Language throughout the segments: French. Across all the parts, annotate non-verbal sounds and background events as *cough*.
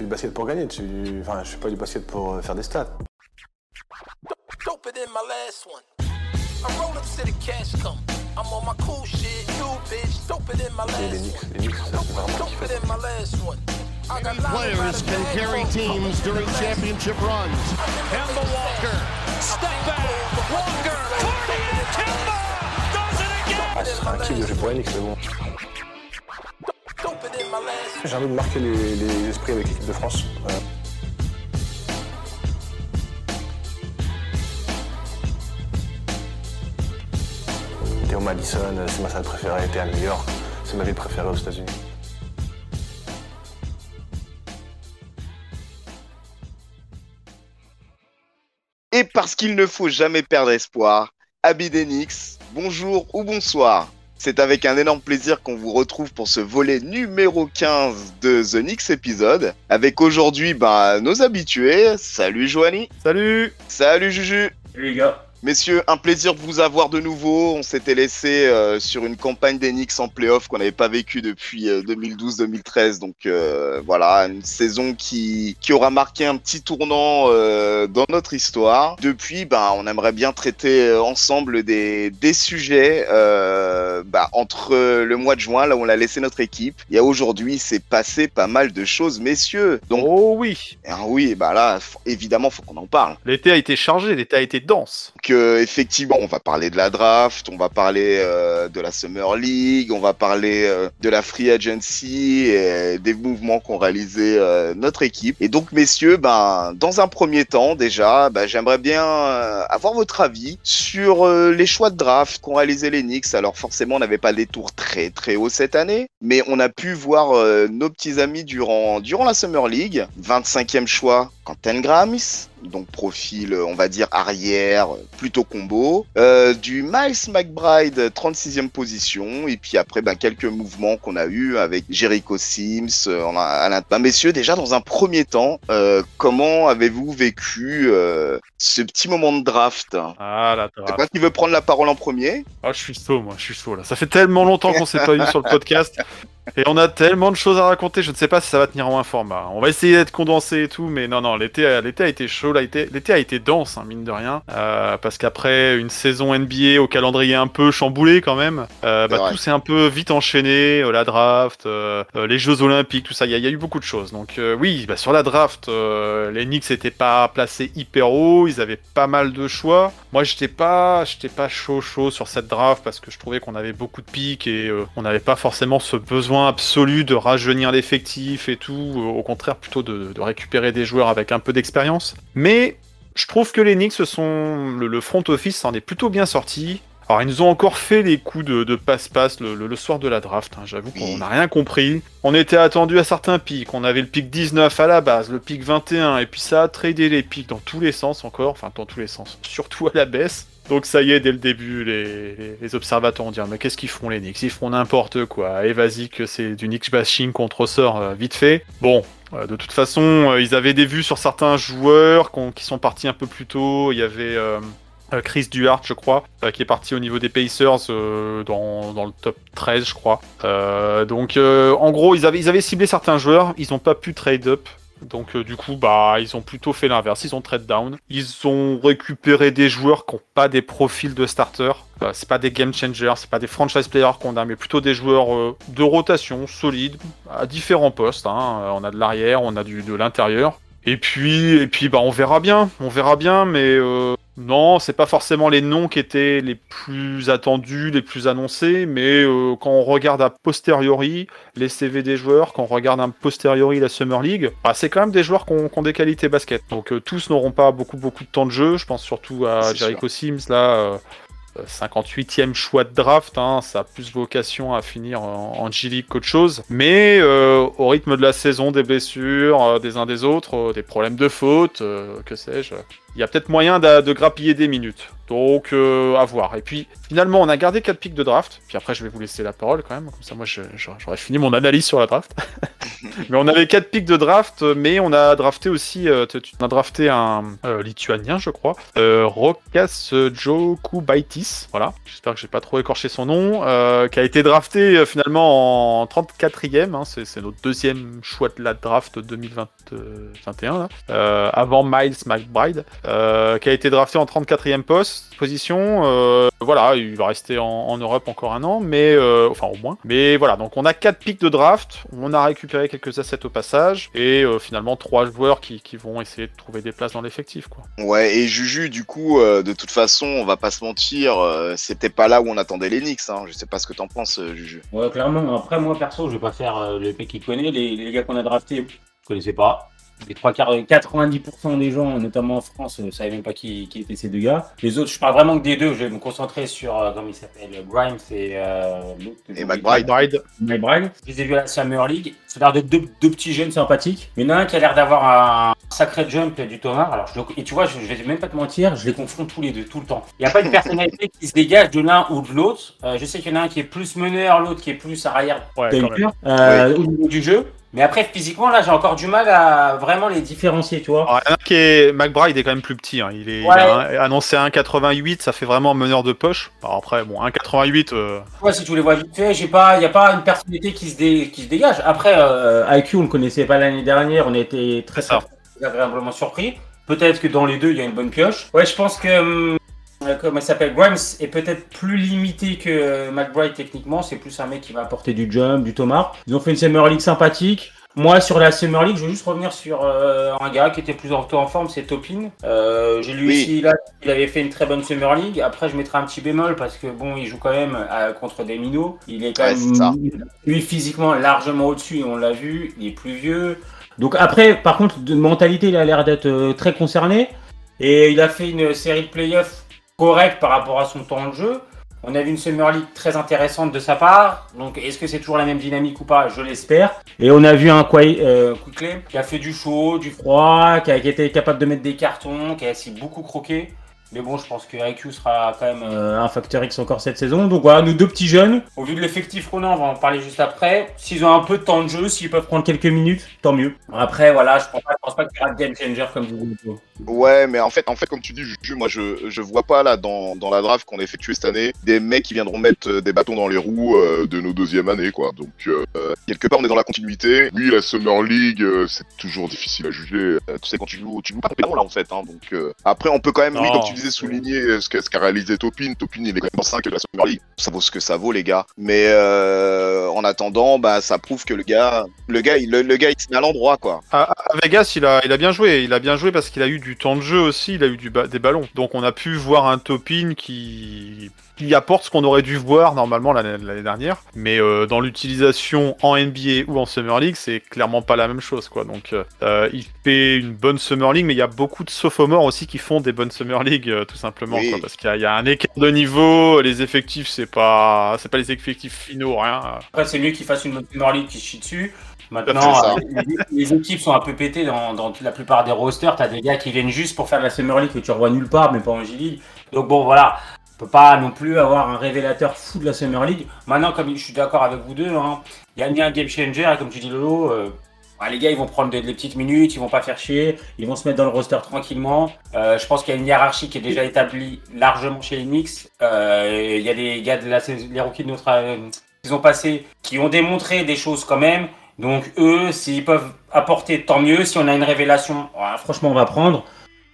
fais du basket pour gagner. Tu... Enfin, je fais pas du basket pour euh, faire des stats. Les Knicks, les Knicks, ça c'est vraiment kiffé. Many players can carry teams during championship runs. Kemba Walker, step back, Walker, Cardian, Kemba does it again. Ah, ce serait un kiff de jouer pour les Knicks, mais bon. J'ai envie de marquer les, esprits avec l'équipe de France. Voilà. Théo Madison, euh, c'est ma salle préférée, était à New York, c'est ma ville préférée aux États-Unis. Et parce qu'il ne faut jamais perdre espoir, Abidenix, bonjour ou bonsoir. C'est avec un énorme plaisir qu'on vous retrouve pour ce volet numéro 15 de The Nix épisode. Avec aujourd'hui bah, nos habitués. Salut Joanie. Salut Salut Juju. Salut les gars. Messieurs, un plaisir de vous avoir de nouveau. On s'était laissé euh, sur une campagne d'Enix en playoff qu'on n'avait pas vécu depuis euh, 2012-2013. Donc euh, voilà, une saison qui, qui aura marqué un petit tournant euh, dans notre histoire. Depuis, bah, on aimerait bien traiter euh, ensemble des, des sujets euh, bah, entre le mois de juin, là où on a laissé notre équipe, et aujourd'hui, c'est passé pas mal de choses, messieurs. Donc, Oh oui ah oui, bah là, évidemment, faut qu'on en parle. L'été a été chargé, l'été a été dense. Donc, effectivement, on va parler de la draft, on va parler euh, de la Summer League, on va parler euh, de la Free Agency et des mouvements qu'ont réalisé euh, notre équipe. Et donc, messieurs, ben, dans un premier temps, déjà, ben, j'aimerais bien avoir votre avis sur les choix de draft qu'ont réalisé les Knicks. Alors, forcément, on n'avait pas des tours très très hauts cette année, mais on a pu voir nos petits amis durant, durant la Summer League. 25e choix, Quentin Grimes donc profil, euh, on va dire arrière, euh, plutôt combo. Euh, du Miles McBride, 36e position. Et puis après, ben, quelques mouvements qu'on a eu avec Jericho Sims. euh, on a, Alain- Ben, messieurs, déjà dans un premier temps, euh, comment avez-vous vécu euh, ce petit moment de draft? Ah la C'est pas qui veut prendre la parole en premier? Ah, je suis chaud, moi, je suis chaud là. Ça fait tellement longtemps qu'on s'est pas eu sur le podcast. Et on a tellement de choses à raconter, je ne sais pas si ça va tenir en un format. On va essayer d'être condensé et tout, mais non, non, l'été a, l'été a été chaud, l'été, a été dense, hein, mine de rien. Euh, parce qu'après une saison NBA au calendrier un peu chamboulé quand même, euh, bah, tout s'est un peu vite enchaîné, euh, la draft, les Jeux Olympiques, tout ça, il y, a- il y a eu beaucoup de choses. Donc oui, bah, sur la draft, les Knicks n'étaient pas placés hyper haut, ils avaient pas mal de choix. Moi, j'étais pas, j'étais pas chaud chaud sur cette draft parce que je trouvais qu'on avait beaucoup de pics et on n'avait pas forcément ce besoin absolu de rajeunir l'effectif et tout. Au contraire, plutôt de, de récupérer des joueurs avec un peu d'expérience. Mais je trouve que les Knicks se sont, le, le front office s'en est plutôt bien sorti. Alors, ils nous ont encore fait les coups de, passe-passe le, le- le soir de la draft. hein. J'avoue qu'on n'a rien compris. On était attendu à certains pics. On avait le pic 19 à la base, le pic 21, et puis ça a tradé les pics dans tous les sens encore. Enfin, dans tous les sens. *laughs* Surtout à la baisse. Donc ça y est, dès le début, les, observateurs ont dit Ah, mais qu'est-ce qu'ils font les Knicks? Ils font n'importe quoi. Et vas-y que c'est du Knicks bashing qu'on te ressort euh, vite fait. Bon, euh, de toute façon, euh, ils avaient des vues sur certains joueurs qui sont partis un peu plus tôt. Il y avait euh, Chris Duhart, je crois, qui est parti au niveau des Pacers dans, dans le top 13, je crois. Donc, en gros, ils avaient, ils avaient ciblé certains joueurs, ils n'ont pas pu trade up. Donc euh, du coup, bah, ils ont plutôt fait l'inverse, ils ont trade down. Ils ont récupéré des joueurs qui n'ont pas des profils de starter. Euh, c'est pas des game changers, c'est pas des franchise players qu'on a, mais plutôt des joueurs euh, de rotation solides à différents postes. hein. Euh, On a de l'arrière, on a du, de l'intérieur. Et puis, et puis, bah, on verra bien, on verra bien, mais euh, non, c'est pas forcément les noms qui étaient les plus attendus, les plus annoncés, mais euh, quand on regarde a posteriori les CV des joueurs, quand on regarde a posteriori la Summer League, bah, c'est quand même des joueurs qui ont, qui ont des qualités basket. Donc euh, tous n'auront pas beaucoup beaucoup de temps de jeu. Je pense surtout à Jericho Sims là. euh, euh, 58e choix de draft, hein, ça a plus vocation à finir en, en G-League qu'autre chose. Mais euh, au rythme de la saison, des blessures, euh, des uns des autres, euh, des problèmes de faute, que sais-je, il y a peut-être moyen de, de grappiller des minutes. Donc, euh, à voir. Et puis, finalement, on a gardé 4 pics de draft. Puis après, je vais vous laisser la parole quand même. Comme ça, moi, j'aurais fini mon analyse sur la draft. *laughs* mais on avait 4 pics de draft, mais on a drafté aussi. euh, on a drafté un euh, lituanien, je crois. Rokas Jokubaitis. Voilà. J'espère que j'ai pas trop écorché son nom. qui a été drafté finalement en 34e. hein. C'est notre deuxième choix de la draft 2021. Là. Avant Miles McBride. Euh, qui a été drafté en 34e poste, position. euh, voilà, il va rester en, en Europe encore un an, mais euh, enfin au moins. Mais voilà, donc on a 4 pics de draft, on a récupéré quelques assets au passage, et euh, finalement 3 joueurs qui, qui vont essayer de trouver des places dans l'effectif. quoi. Ouais, et Juju, du coup, euh, de toute façon, on va pas se mentir, euh, c'était pas là où on attendait les Knicks. Hein. Je sais pas ce que t'en penses, euh, Juju. Ouais, clairement. Après, moi, perso, je vais pas faire euh, le mec qui connaît. Les, les gars qu'on a draftés, je connaissais pas. Les trois quarts, 90% des gens, notamment en France, ne savaient même pas qui, qui étaient ces deux gars. Les autres, je parle vraiment que des deux. Je vais me concentrer sur, euh, comment il s'appelle, Grimes et euh, l'autre. Et McBride. McBride. Je les ai vus à la Summer League. Ça a l'air d'être deux, deux petits jeunes sympathiques. Il y en a un qui a l'air d'avoir un sacré jump du Thomas. Alors, je et tu vois, je, je vais même pas te mentir, je les confonds tous les deux, tout le temps. Il n'y a pas une *laughs* personnalité qui se dégage de l'un ou de l'autre. Euh, je sais qu'il y en a un qui est plus meneur, l'autre qui est plus arrière ouais, quand même. Euh, au niveau du jeu. Mais après, physiquement, là, j'ai encore du mal à vraiment les différencier, tu vois. Alors, il y en a qui est McBride est quand même plus petit. hein. Il est il Ouais. a un- annoncé 1,88, ça fait vraiment meneur de poche. Alors après, bon, 1,88. euh, Tu vois, si tu les vois vite fait, il y a pas une personnalité qui se, dé- qui se dégage. Après, euh, IQ, on le connaissait pas l'année dernière, on a été très, très agréablement surpris. Peut-être que dans les deux, il y a une bonne pioche. Ouais, je pense que, hum, comment il s'appelle, Grimes est peut-être plus limité que McBride techniquement. C'est plus un mec qui va apporter du jump, du Thomas. Ils ont fait une Summer League sympathique. Moi, sur la Summer League, je veux juste revenir sur euh, un gars qui était plus en, en forme, c'est Topin. Euh, J'ai lu Oui. ici, là, il avait fait une très bonne Summer League. Après, je mettrai un petit bémol parce que, bon, il joue quand même euh, contre des minots. Il est quand Ouais, c'est ça. même, lui, physiquement, largement au-dessus, on l'a vu. Il est plus vieux. Donc, après, par contre, de mentalité, il a l'air d'être euh, très concerné. Et il a fait une série de playoffs correcte par rapport à son temps de jeu. On a vu une Summer League très intéressante de sa part. Donc, est-ce que c'est toujours la même dynamique ou pas? Je l'espère. Et on a vu un Kwai- euh, Quickley qui a fait du chaud, du froid, qui a été capable de mettre des cartons, qui a aussi beaucoup croqué. Mais bon, je pense que IQ sera quand même euh, un facteur X encore cette saison. Donc voilà, nous deux petits jeunes. Au vu de l'effectif qu'on a, on va en parler juste après. S'ils ont un peu de temps de jeu, s'ils peuvent prendre quelques minutes, tant mieux. Après, voilà, je pense pas, je pense pas qu'il y aura de game changer comme vous dites. Ouais, mais en fait, en fait, comme tu dis, Juju, moi, je, je vois pas là dans, dans la draft qu'on a effectuée cette année des mecs qui viendront mettre euh, des bâtons dans les roues euh, de nos deuxième années, quoi. Donc euh, quelque part, on est dans la continuité. Oui, la Summer League, c'est toujours difficile à juger. Tu sais, quand tu joues, tu joues pas là, en fait. Hein, donc euh, après, on peut quand même, oui, comme tu disais, souligner euh, ce qu'a ce qu'a réalisé Topin. Topin, il est quand même en 5 de la Summer League. Ça vaut ce que ça vaut, les gars. Mais euh, en attendant, bah, ça prouve que le gars, le gars, il, le, le gars, il se met à l'endroit, quoi. À, à Vegas, il a, il a bien joué. Il a bien joué parce qu'il a eu du temps de jeu aussi. Il a eu du ba- des ballons. Donc on a pu voir un Topin qui, qui apporte ce qu'on aurait dû voir normalement l'année dernière. Mais euh, dans l'utilisation en NBA ou en Summer League, c'est clairement pas la même chose. quoi. Donc euh, il fait une bonne Summer League, mais il y a beaucoup de sophomores aussi qui font des bonnes Summer League, euh, tout simplement. Oui. quoi, parce qu'il y, a- il y a un écart de niveau. Les effectifs, c'est pas, c'est pas les effectifs finaux, rien. Après, c'est mieux qu'il fasse une bonne Summer League qui se chie dessus. Maintenant, euh, les, les équipes sont un peu pétées dans, dans la plupart des rosters. T'as des gars qui viennent juste pour faire la Summer League que tu revois nulle part, mais pas en G-League. Donc bon, voilà. Peut pas non plus avoir un révélateur fou de la Summer League. Maintenant, comme je suis d'accord avec vous deux, hein, il y a ni un game changer, et comme tu dis Lolo. euh, bah, les gars, ils vont prendre des, petites minutes, ils vont pas faire chier, ils vont se mettre dans le roster tranquillement. Euh, je pense qu'il y a une hiérarchie qui est déjà établie largement chez les Knicks. Euh, Il y a des gars de la les rookies de notre euh, saison passée qui ont démontré des choses quand même. Donc eux, s'ils peuvent apporter, tant mieux. Si on a une révélation, franchement, on va prendre.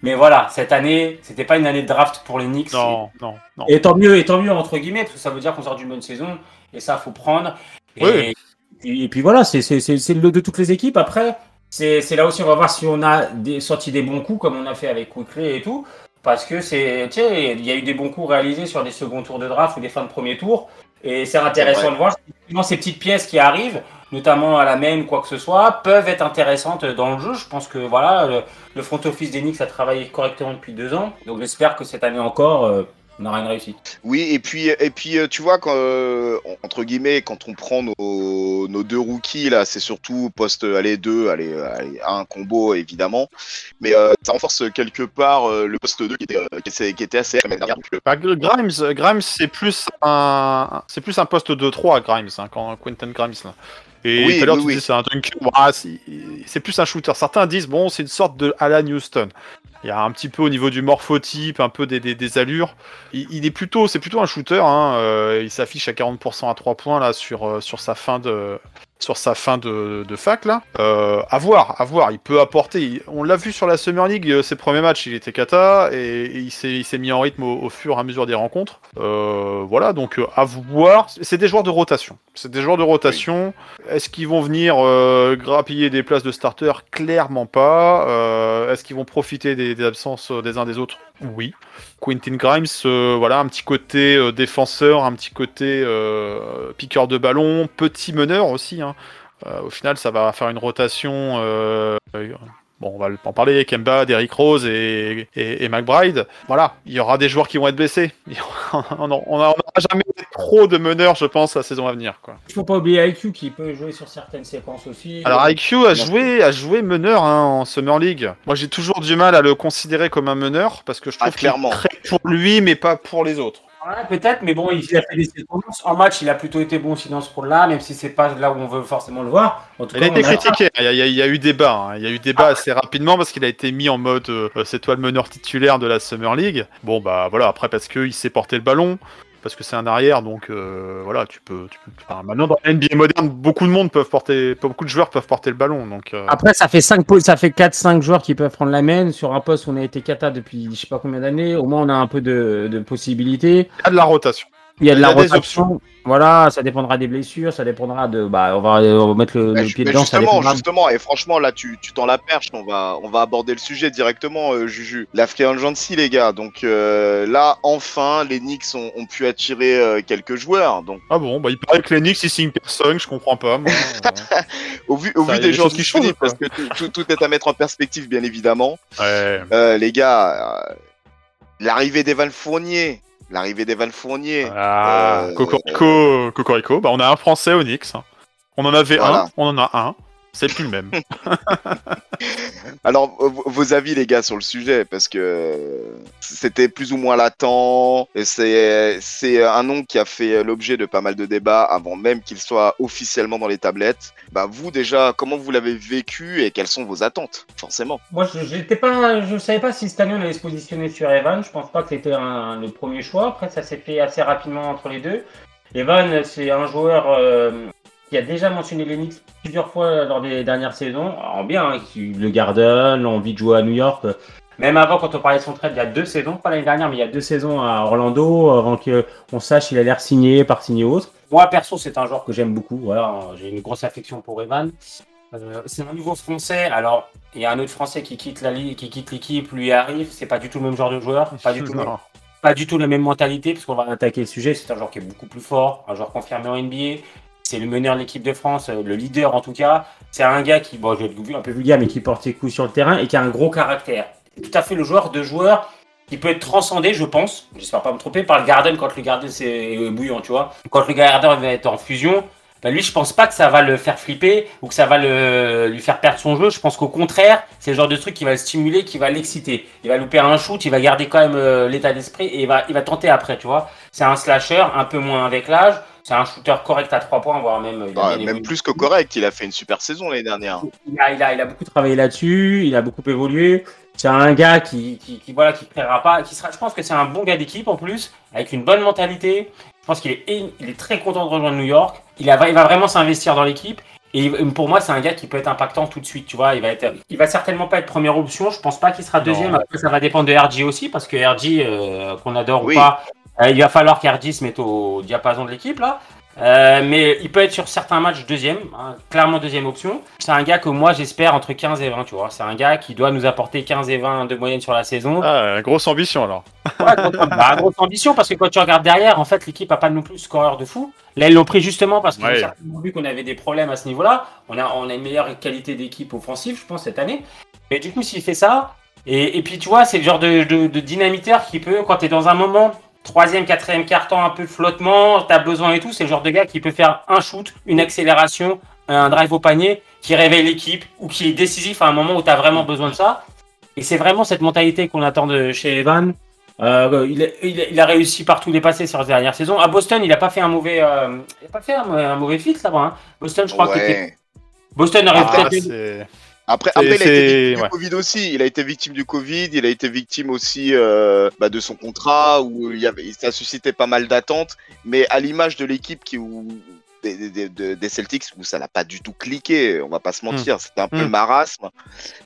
Mais voilà, cette année, c'était pas une année de draft pour les Knicks. Non, non, non. Et tant mieux, et tant mieux entre guillemets, parce que ça veut dire qu'on sort d'une bonne saison, et ça faut prendre. Et, Oui. et, puis- et puis voilà, c'est le lot de toutes les équipes. Après, c'est là aussi, on va voir si on a des, sorti des bons coups, comme on a fait avec Quickly et tout. Parce que c'est, tu sais, il y a eu des bons coups réalisés sur des seconds tours de draft ou des fins de premier tour. Et c'est intéressant Ouais. de voir ces petites pièces qui arrivent, notamment à la main ou quoi que ce soit, peuvent être intéressantes dans le jeu. Je pense que voilà, le, le front office des Knicks a travaillé correctement depuis deux ans. Donc j'espère que cette année encore, euh, on aura une réussite. Oui, et puis, et puis euh, tu vois, quand, euh, entre guillemets, quand on prend nos, nos, deux rookies là, c'est surtout poste allez deux, allez, allez un combo évidemment, mais euh, ça renforce quelque part euh, le poste 2 qui était, euh, qui, était- qui était assez Bah, Grimes, Grimes c'est plus un, c'est plus un poste 2-3 Grimes, hein, quand Quentin Grimes là. Et Oui, tout à l'heure oui, tu oui. dis c'est un dunker, Bah, c'est plus un shooter. Certains disent bon c'est une sorte de Alan Houston. Il y a un petit peu au niveau du morphotype, un peu des, des, des allures. Il, il est plutôt, c'est plutôt un shooter. Hein. euh, il s'affiche à 40% à 3 points là sur euh, sur sa fin de sur sa fin de, fac là. Euh, à voir, à voir. Il peut apporter. on l'a vu sur la Summer League, euh, ses premiers matchs, il était kata et, il s'est mis en rythme au, fur et à mesure des rencontres. Euh, voilà, donc euh, à voir. C'est des joueurs de rotation. C'est des joueurs de rotation. Est-ce qu'ils vont venir euh, grappiller des places de starter Clairement pas. Est-ce qu'ils vont profiter des, des absences des uns des autres? Oui. Quentin Grimes, euh, voilà, un petit côté euh, défenseur, un petit côté euh, piqueur de ballon, petit meneur aussi. hein. Euh, au final, ça va faire une rotation. Bon, on va en parler, Kemba, Derrick Rose et, et, et McBride. Voilà, il y aura des joueurs qui vont être blessés. *laughs* On n'aura jamais trop de meneurs, je pense, la saison à venir. Quoi. Il faut pas oublier IQ qui peut jouer sur certaines séquences aussi. Alors IQ a joué, a joué meneur hein, en Summer League. Moi j'ai toujours du mal à le considérer comme un meneur parce que je trouve Ah, qu'il est clairement. très pour lui mais pas pour les autres. Ouais, peut-être, mais bon, il a fait des séquences. En match, il a plutôt été bon aussi dans ce rôle-là, même si c'est pas là où on veut forcément le voir. En tout Il a été critiqué, il y a, il y a- il y a eu débat, hein. il y a eu débat assez rapidement parce qu'il a été mis en mode euh, c'est toi le meneur titulaire de la Summer League. Bon bah voilà, après parce qu'il sait porter le ballon, parce que c'est un arrière, donc euh, voilà, tu peux, tu peux- enfin, maintenant dans la NBA moderne, beaucoup de monde peuvent porter, beaucoup de joueurs peuvent porter le ballon, donc euh, Après, ça fait 5 ça fait 4-5 joueurs qui peuvent prendre la main sur un poste où on a été kata depuis je sais pas combien d'années. Au moins, on a un peu de, de possibilités. il y a de la rotation. Il y a de la rotation. Voilà, ça dépendra des blessures, ça dépendra de. Bah, on va, on va mettre le, Bah, le pied mais dedans. Ça justement, dépendra. justement, et franchement, là, tu, tu tends la perche. On va, on va aborder le sujet directement, euh, Juju. La Free Agency, les gars. Donc euh, là, enfin, les Knicks ont, ont pu attirer euh, quelques joueurs. Donc, Ah bon, bah il paraît que les Knicks ils signent personne, je comprends pas. Moi, euh. *laughs* au vu, au Ça, vu des choses qui changent, parce que tout, tout- tout est à mettre en perspective, bien évidemment. ouais. Euh, les gars, euh, l'arrivée d'Evan Fournier, l'arrivée d'Evan Fournier. Ah, Euh, Cocorico, Cocorico. Bah, on a un Français Knicks. hein. On en avait Voilà. un, on en a un. C'est plus le même. *laughs* *laughs* Alors, vos avis, les gars, sur le sujet, parce que c'était plus ou moins latent. et C'est c'est un nom qui a fait l'objet de pas mal de débats avant même qu'il soit officiellement dans les tablettes. Bah, vous, déjà, comment vous l'avez vécu et quelles sont vos attentes, forcément? Moi, je pas, je savais pas si on allait se positionner sur Evan. Je pense pas que c'était le premier choix. Après, ça s'est fait assez rapidement entre les deux. Evan, c'est un joueur euh, qui a déjà mentionné l'Enix plusieurs fois lors des dernières saisons. En bien, hein, qui- le Garden, l'envie de jouer à New York. Même avant, quand on parlait de son trade, il y a deux saisons, pas l'année dernière, mais il y a deux saisons à Orlando, avant qu'on sache s'il a l'air signé, par signé ou autre. Moi, perso, c'est un joueur que j'aime beaucoup. Voilà, j'ai une grosse affection pour Evan. Euh, c'est un nouveau français. Alors, il y a un autre français qui quitte la ligue, qui quitte l'équipe, lui arrive. C'est pas du tout le même genre de joueur, pas du tout, le même- Non. pas du tout la même mentalité, parce qu'on va attaquer le sujet. C'est un joueur qui est beaucoup plus fort, un joueur confirmé en NBA. C'est le meneur de l'équipe de France, euh, le leader en tout cas. C'est un gars qui, bon, je vais être un peu vulgaire, mais qui porte ses coups sur le terrain et qui a un gros caractère. Tout à fait le joueur de joueur qui peut être transcendé, je pense, j'espère pas me tromper, par le Garden quand le Garden c'est bouillant, tu vois. Quand le Garden va être en fusion, bah lui, je pense pas que ça va le faire flipper ou que ça va lui faire perdre son jeu. Je pense qu'au contraire, c'est le genre de truc qui va le stimuler, qui va l'exciter. Il va louper un shoot, il va garder quand même euh, l'état d'esprit et il va, il va tenter après, tu vois. C'est un slasher, un peu moins avec l'âge. C'est un shooter correct à 3 points, voire même. il a Ah, bien Même plus que correct, il a fait une super saison l'année dernière. Il a, il, a, il a beaucoup travaillé là-dessus, il a beaucoup évolué. C'est un gars qui, qui, qui, voilà, qui créera pas, qui sera, je pense que c'est un bon gars d'équipe en plus, avec une bonne mentalité. Je pense qu'il est, il est très content de rejoindre New York. Il, a, il va vraiment s'investir dans l'équipe. Et pour moi, c'est un gars qui peut être impactant tout de suite, tu vois. Il va être, il va certainement pas être première option. Je pense pas qu'il sera deuxième. Après, ça va dépendre de RG aussi, parce que RG, euh, qu'on adore Oui. ou pas, euh, il va falloir qu'RG se mette au diapason de l'équipe là. Euh, mais il peut être sur certains matchs deuxième, hein, clairement deuxième option. C'est un gars que moi j'espère entre 15 et 20, tu vois. C'est un gars qui doit nous apporter 15 et 20 de moyenne sur la saison. Ah, grosse ambition alors. Ouais, grosse, bah, grosse ambition parce que quand tu regardes derrière, en fait, l'équipe a pas non plus scoreur de fou. Là, ils l'ont pris justement parce qu'ils Ouais. ont vu qu'on avait des problèmes à ce niveau-là. On a, on a une meilleure qualité d'équipe offensive, je pense, cette année. Mais du coup, s'il fait ça, et, et puis tu vois, c'est le genre de, de, de dynamiteur qui peut, quand tu es dans un moment, troisième, quatrième carton, un peu flottement, t'as besoin et tout. C'est le genre de gars qui peut faire un shoot, une accélération, un drive au panier, qui réveille l'équipe ou qui est décisif à un moment où t'as vraiment besoin de ça. Et c'est vraiment cette mentalité qu'on attend de chez Evan. Euh, il, a- il a- il a réussi partout les passés sur la dernière saison. À Boston, il a pas fait un mauvais, euh, il a pas fait un, un mauvais fit là-bas. hein. Boston, je crois que. Boston aurait Ah, peut-être. Après, il a été victime ouais. du Covid aussi. Il a été victime du Covid. Il a été victime aussi euh, bah, de son contrat où il y avait, ça suscitait pas mal d'attentes. Mais à l'image de l'équipe qui où, des, des- des- des Celtics où ça n'a pas du tout cliqué, on va pas se mentir. C'était un peu Mm. le marasme.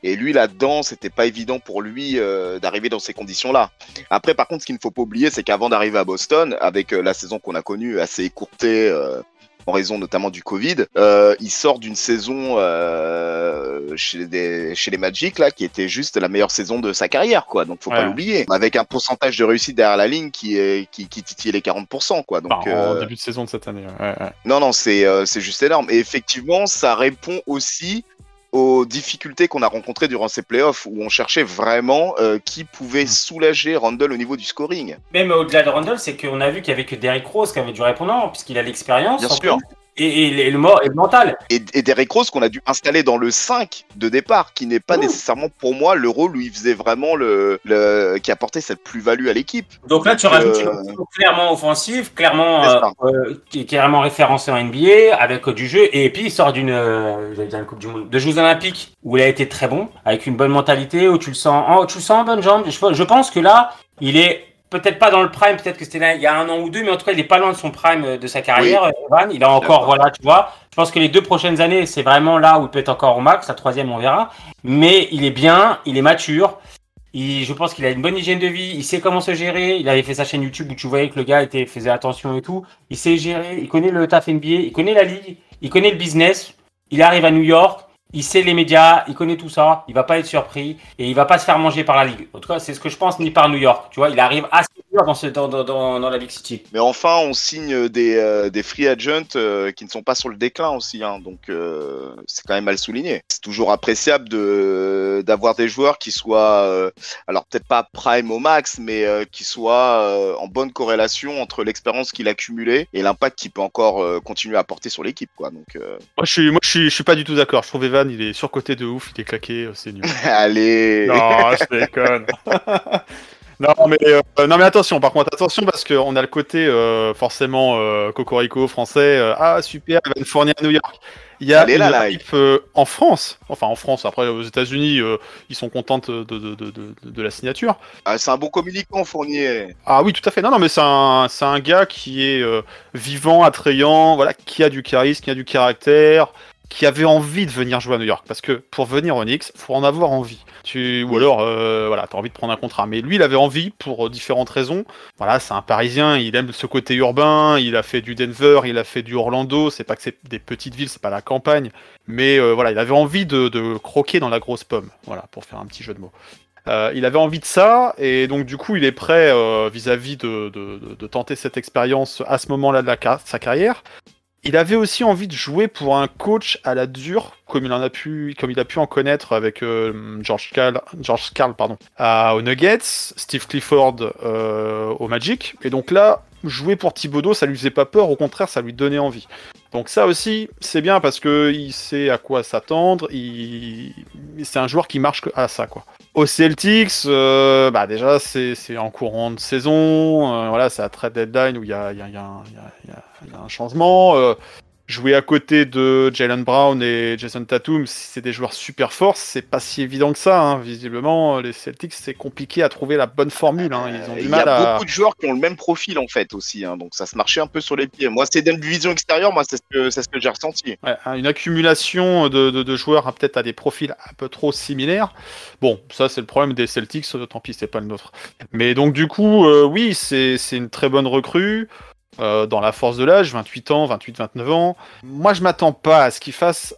Et lui là-dedans, c'était pas évident pour lui euh, d'arriver dans ces conditions-là. Après, par contre, ce qu'il ne faut pas oublier, c'est qu'avant d'arriver à Boston, avec euh, la saison qu'on a connue assez écourtée. euh, en raison notamment du Covid, euh, il sort d'une saison euh, chez, des- chez les Magic là, qui était juste la meilleure saison de sa carrière, quoi. Donc faut pas l'oublier. Avec un pourcentage de réussite derrière la ligne qui est qui, qui titille les 40%, quoi. Donc Enfin, en euh, début de saison de cette année. ouais, ouais. non, non, c'est c'est juste énorme. Et effectivement, ça répond aussi aux difficultés qu'on a rencontrées durant ces playoffs où on cherchait vraiment euh, qui pouvait Mm. soulager Randall au niveau du scoring. Même au-delà de Randall, c'est qu'on a vu qu'il y avait que Derrick Rose qui avait du répondant, puisqu'il a l'expérience. Bien en sûr. plus, Et, et, et le, et le mental. Et, et Derrick Rose qu'on a dû installer dans le 5 de départ, qui n'est pas Ouh. nécessairement pour moi le rôle où il faisait vraiment le, le qui apportait cette plus-value à l'équipe. Donc là, tu rajoutes euh, une clairement offensive, clairement euh, euh, qui est clairement référencé en NBA avec du jeu. Et puis il sort d'une, euh, une Coupe du Monde, de Jeux Olympiques où il a été très bon, avec une bonne mentalité, où tu le sens, en, tu le sens en bonne jambe. Je, je pense que là, il est peut-être pas dans le prime, peut-être que c'était là il y a un an ou deux, mais en tout cas, il est pas loin de son prime euh, de sa carrière. euh, Evan. Il a encore, voilà, tu vois. Je pense que les deux prochaines années, c'est vraiment là où il peut être encore au max. La troisième, on verra. Mais il est bien, il est mature. Il, je pense qu'il a une bonne hygiène de vie, il sait comment se gérer. Il avait fait sa chaîne YouTube où tu voyais que le gars était, faisait attention et tout. Il sait gérer, il connaît le taf NBA, il connaît la ligue, il connaît le business. Il arrive à New York, il sait les médias, il connaît tout ça. Il va pas être surpris et il va pas se faire manger par la ligue. En tout cas, c'est ce que je pense, ni par New York. Tu vois, il arrive assez dur dans, ce, dans, dans, dans, dans la Big City. Mais enfin, on signe des, euh, des free agents euh, qui ne sont pas sur le déclin aussi, hein, donc euh, c'est quand même mal souligné. C'est toujours appréciable de d'avoir des joueurs qui soient, euh, alors peut-être pas prime au max, mais euh, qui soient euh, en bonne corrélation entre l'expérience qu'il a accumulée et l'impact qu'il peut encore euh, continuer à apporter sur l'équipe, quoi. Donc, euh, Moi, je suis, moi, je suis, je suis pas du tout d'accord. Je trouve Il est surcoté de ouf, il est claqué, euh, c'est nul. *laughs* allez. non, je déconne. *laughs* non, mais, euh, non, mais attention, par contre, attention, parce qu'on a le côté euh, forcément euh, cocorico français. euh, ah, super, Evan Fournier à New York. Il y a Allez, une là, là. équipe euh, en France, enfin en France, après aux États-Unis, euh, ils sont contents de, de, de, de, de- de la signature. Ah, c'est un bon communicant, Fournier. Ah oui, tout à fait. Non, non, mais c'est un, c'est un gars qui est euh, vivant, attrayant, voilà, qui a du charisme, qui a du caractère, qui avait envie de venir jouer à New York. Parce que pour venir au Knicks, faut en avoir envie. Tu, ou alors, euh, voilà, t'as envie de prendre un contrat. Mais lui, il avait envie pour euh, différentes raisons. Voilà, c'est un Parisien, il aime ce côté urbain. Il a fait du Denver, il a fait du Orlando. C'est pas que c'est des petites villes, c'est pas la campagne. Mais euh, voilà, il avait envie de, croquer dans la grosse pomme. Voilà, pour faire un petit jeu de mots. Euh, il avait envie de ça, et donc du coup, il est prêt vis-à-vis de, tenter cette expérience à ce moment-là de sa carrière. Il avait aussi envie de jouer pour un coach à la dure, comme il en a pu, comme il a pu en connaître avec euh, George Karl, George aux Nuggets, Steve Clifford euh, au Magic, et donc là, jouer pour Thibodeau, ça lui faisait pas peur, au contraire, ça lui donnait envie. Donc ça aussi, c'est bien parce que il sait à quoi s'attendre. C'est un joueur qui marche à ça, quoi. Au Celtics, euh, bah déjà c'est en courant de saison. euh, voilà, c'est à trade deadline où il y a un changement. euh, jouer à côté de Jalen Brown et Jason Tatum, si c'est des joueurs super forts, c'est pas si évident que ça. hein. Visiblement, les Celtics, c'est compliqué à trouver la bonne formule. hein. Ils ont Euh, du Il y a à. beaucoup de joueurs qui ont le même profil en fait aussi, hein, donc ça se marchait un peu sur les pieds. Moi, c'est d'une vision extérieure, moi c'est ce que c'est ce que j'ai ressenti. Ouais, une accumulation de, de- de joueurs peut-être à des profils un peu trop similaires. Bon, ça c'est le problème des Celtics, tant pis, c'est pas le nôtre. Mais donc du coup, euh, oui, c'est une très bonne recrue. Euh, dans la force de l'âge, 28 ans, 28-29 ans. Moi, je m'attends pas à ce qu'il fasse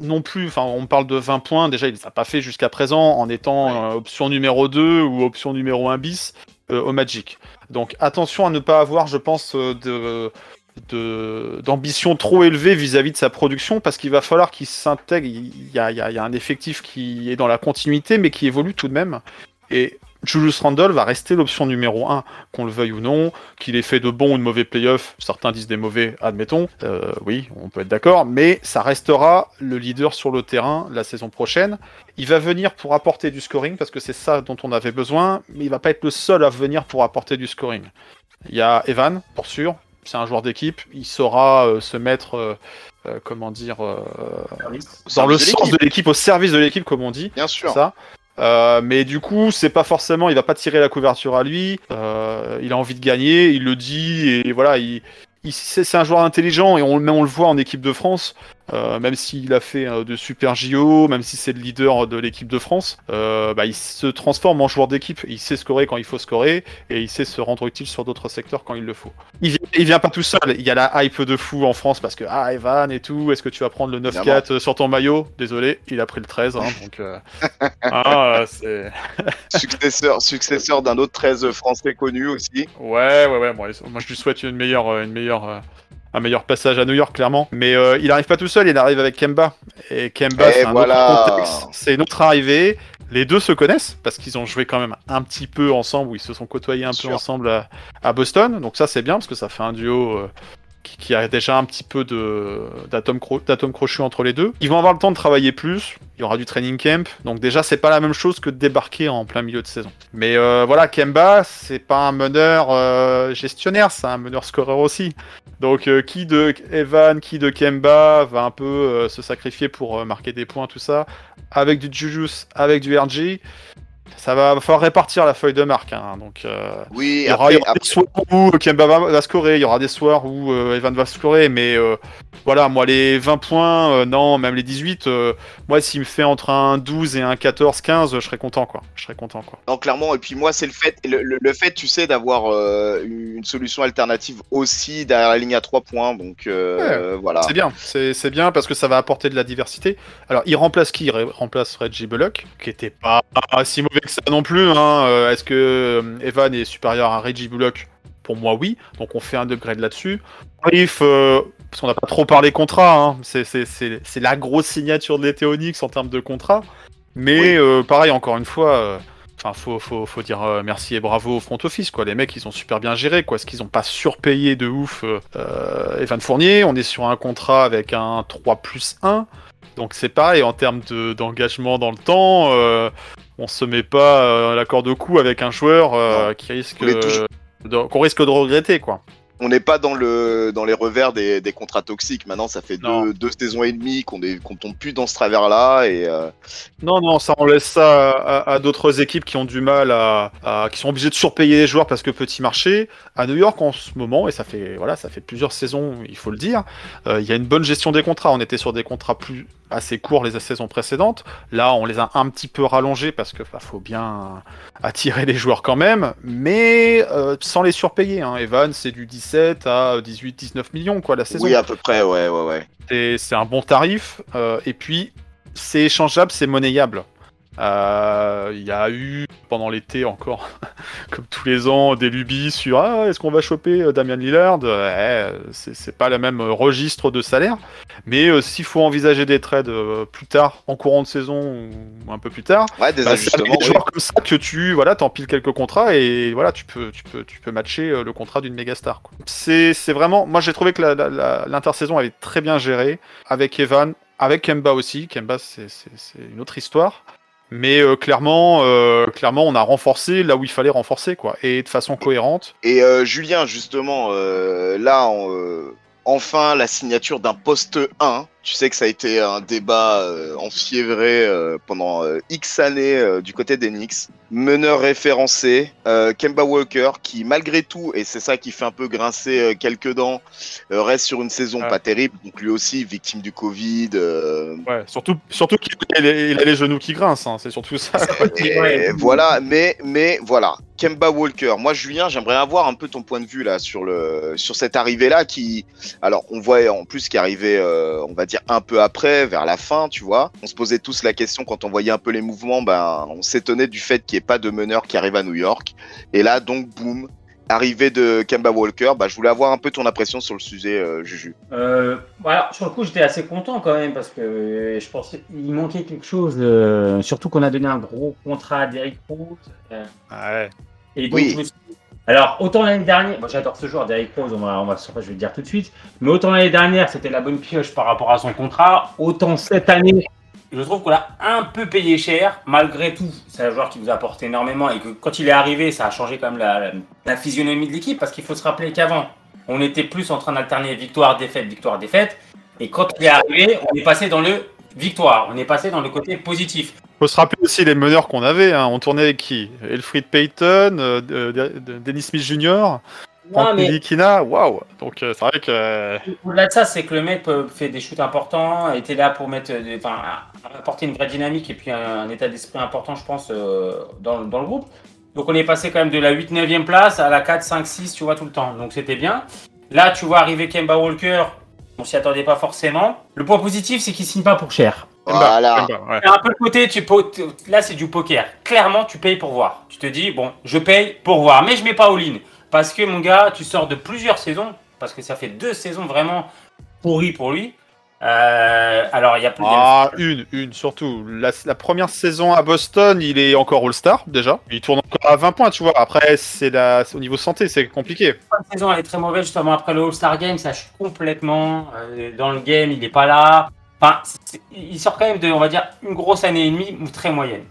non plus. Enfin, on parle de 20 points. Déjà, il ne l'a pas fait jusqu'à présent en étant euh, option numéro 2 ou option numéro 1 bis euh, au Magic. Donc, attention à ne pas avoir, je pense, de d'ambition trop élevée vis-à-vis de sa production parce qu'il va falloir qu'il s'intègre. Il y a, il y a- il y a un effectif qui est dans la continuité mais qui évolue tout de même. Et Julius Randle va rester l'option numéro 1, qu'on le veuille ou non, qu'il ait fait de bons ou de mauvais playoffs, certains disent des mauvais, admettons, euh, oui, on peut être d'accord, mais ça restera le leader sur le terrain la saison prochaine. Il va venir pour apporter du scoring, parce que c'est ça dont on avait besoin, mais il va pas être le seul à venir pour apporter du scoring. Il y a Evan, pour sûr, c'est un joueur d'équipe, il saura euh, se mettre, euh, euh, comment dire, euh, dans le sens de l'équipe. l'équipe, au service de l'équipe, comme on dit. Bien sûr. Ça. Euh, mais du coup, c'est pas forcément, il va pas tirer la couverture à lui. euh, il a envie de gagner, il le dit et voilà, il, c'est un joueur intelligent et on, on le voit en équipe de France. Euh, même s'il a fait euh, de super JO, même si c'est le leader de l'équipe de France, euh, bah, il se transforme en joueur d'équipe. Il sait scorer quand il faut scorer et il sait se rendre utile sur d'autres secteurs quand il le faut. Il vient, il vient pas tout seul. Il y a la hype de fou en France parce que ah Evan et tout. Est-ce que tu vas prendre le 9-4 sur ton maillot? Désolé, il a pris le 13. hein, donc *laughs* ah, *laughs* Successeur, successeur d'un autre 13 français connu aussi. Ouais, ouais, ouais. Moi, moi, je lui souhaite une meilleure, une meilleure, un meilleur passage à New York, clairement. Mais euh, il arrive pas tout seul, il arrive avec Kemba. Et Kemba, c'est un voilà. autre contexte. C'est une autre arrivée. Les deux se connaissent parce qu'ils ont joué quand même un petit peu ensemble, ou ils se sont côtoyés un Bien peu sûr. ensemble à, à Boston. Donc ça, c'est bien parce que ça fait un duo. euh, qui, qui a déjà un petit peu de d'atomes cro crochus entre les deux. Ils vont avoir le temps de travailler plus. Il y aura du training camp. Donc déjà, c'est pas la même chose que de débarquer en plein milieu de saison. Mais euh, voilà, Kemba, c'est pas un meneur euh, gestionnaire, c'est un meneur scoreur aussi. Donc euh, qui de Evan, qui de Kemba va un peu euh, se sacrifier pour euh, marquer des points, tout ça, avec du Julius, avec du RG. Ça va, falloir répartir la feuille de marque. hein. Donc euh, Oui, il y aura, il y aura après- des soirs où Kemba va, scorer, il y aura des soirs où euh, Evan va scorer, mais euh, voilà, moi les 20 points, euh, non, même les 18, euh, moi s'il me fait entre un 12 et un 14, 15, je serais content quoi. Je serais content quoi. Non, clairement. Et puis moi, c'est le fait, le, le- le fait, tu sais, d'avoir euh, une solution alternative aussi derrière la ligne à 3 points. Donc euh, voilà. C'est bien, c'est bien parce que ça va apporter de la diversité. Alors, il remplace qui? Il remplace Reggie Bullock, qui était pas si mauvais que ça non plus. Hein. Euh, Est-ce que euh, Evan est supérieur à Reggie Bullock? Pour moi, oui. Donc, on fait un upgrade là-dessus. Brief, euh, parce qu'on n'a pas trop parlé contrat, hein. c'est la grosse signature de l'été Onyx en termes de contrat. Mais Oui. euh, pareil, encore une fois. euh, Enfin, faut, faut, faut dire merci et bravo au front office, quoi. Les mecs, ils ont super bien géré, quoi. Est-ce qu'ils ont pas surpayé de ouf Evan Fournier On est sur un contrat avec un 3 plus 1. Donc c'est pareil, en termes de- d'engagement dans le temps, euh, on se met pas euh, à la corde au cou avec un joueur euh, qui risque qu'on risque de regretter, quoi. On n'est pas dans le dans les revers des, des contrats toxiques. Maintenant, ça fait deux, deux saisons et demie qu'on est qu'on tombe plus dans ce travers-là. Et euh, Non, non, ça on laisse ça à, à d'autres équipes qui ont du mal à, à- qui sont obligées de surpayer les joueurs parce que petit marché. À New York en ce moment, et ça fait voilà, ça fait plusieurs saisons, il faut le dire. euh, Il y a une bonne gestion des contrats. On était sur des contrats plus assez courts les saisons précédentes. Là, on les a un petit peu rallongés parce que bah, faut bien attirer les joueurs quand même, mais euh, sans les surpayer. Hein. Evan, c'est du 17 à 18-19 millions quoi la saison. oui, à peu près, ouais, ouais, ouais. C'est- c'est un bon tarif. euh, et puis, c'est échangeable, c'est monnayable. Euh, Il y a eu pendant l'été encore, *laughs* comme tous les ans, des lubies sur ah, est-ce qu'on va choper euh, Damian Lillard? C'est pas le même euh, registre de salaire. Mais euh, s'il faut envisager des trades euh, plus tard, en courant de saison ou un peu plus tard, Ouais, des bah, c'est avec ajustements. des oui. joueurs comme ça que tu voilà, t'empiles quelques contrats et voilà, tu peux, tu peux, tu peux matcher le contrat d'une méga star. C'est, vraiment, moi j'ai trouvé que l'intersaison avait très bien géré avec Evan, avec Kemba aussi. Kemba, c'est une autre histoire. Mais euh, clairement, euh, clairement, on a renforcé là où il fallait renforcer, quoi, et de façon cohérente. Et euh, Julien, justement, là, en, enfin, la signature d'un poste 1. Tu sais que ça a été un débat euh, enfiévré euh, pendant euh, X années euh, du côté des Knicks. Meneur référencé, euh, Kemba Walker, qui malgré tout, et c'est ça qui fait un peu grincer euh, quelques dents, euh, reste sur une saison Ouais. pas terrible. Donc lui aussi, victime du Covid. euh, Ouais, surtout, surtout qu'il a les, il a les genoux qui grincent, hein, c'est surtout ça. quoi. Et Ouais. voilà, mais, mais voilà, Kemba Walker. Moi, Julien, j'aimerais avoir un peu ton point de vue là sur le sur cette arrivée-là qui, alors, on voit en plus qui arrivait, euh, on va dire un peu après, vers la fin, tu vois. On se posait tous la question quand on voyait un peu les mouvements, ben, on s'étonnait du fait qu'il n'y ait pas de meneur qui arrive à New York. Et là, donc, boum. arrivée de Kemba Walker. Bah, je voulais avoir un peu ton impression sur le sujet, euh, Juju. Euh, voilà, sur le coup, j'étais assez content quand même parce que euh, je pensais qu'il manquait quelque chose. euh, surtout qu'on a donné un gros contrat à Derrick Rose. euh, Ouais. et donc, Oui. je me suis dit- Alors, autant l'année dernière, moi j'adore ce joueur, Derrick Rose, on va, on va, je vais le dire tout de suite. Mais autant l'année dernière, c'était la bonne pioche par rapport à son contrat. Autant cette année, je trouve qu'on l'a un peu payé cher. Malgré tout, c'est un joueur qui nous apporte énormément et que quand il est arrivé, ça a changé quand la, la- la physionomie de l'équipe parce qu'il faut se rappeler qu'avant, on était plus en train d'alterner victoire, défaite, victoire, défaite. Et quand il est arrivé, on est passé dans le victoire, on est passé dans le côté positif. Faut se rappeler aussi les meneurs qu'on avait. Hein. On tournait avec qui? Elfried Payton, euh, de- de- de- Dennis Smith Jr., Non, mais Kina. Waouh Donc euh, c'est vrai que. euh, Au-delà de ça, c'est que le mec peut- fait des shoots importants, était là pour mettre, des- enfin, apporter une vraie dynamique et puis un, un état d'esprit important, je pense, euh, dans, dans le groupe. Donc on est passé quand même de la 8-9e place à la 4, 5, 6, tu vois, tout le temps. Donc c'était bien. Là, tu vois arriver Kemba Walker, on s'y attendait pas forcément. Le point positif, c'est qu'il signe pas pour cher. Voilà. C'est un peu le côté, tu po- là c'est du poker. Clairement, tu payes pour voir. Tu te dis, bon, je paye pour voir, mais je mets pas all-in. Parce que mon gars, tu sors de plusieurs saisons, parce que ça fait deux saisons vraiment pourries pour lui. Euh, alors, il y a plus Ah, une, une surtout. La, la première saison à Boston, il est encore All-Star déjà. Il tourne encore à 20 points, tu vois. Après, c'est la... au niveau santé, c'est compliqué. La saison elle est très mauvaise justement après le All-Star Game, ça chute complètement. Euh, dans le game, il n'est pas là. Enfin, il sort quand même de, on va dire, une grosse année et demie ou très moyenne.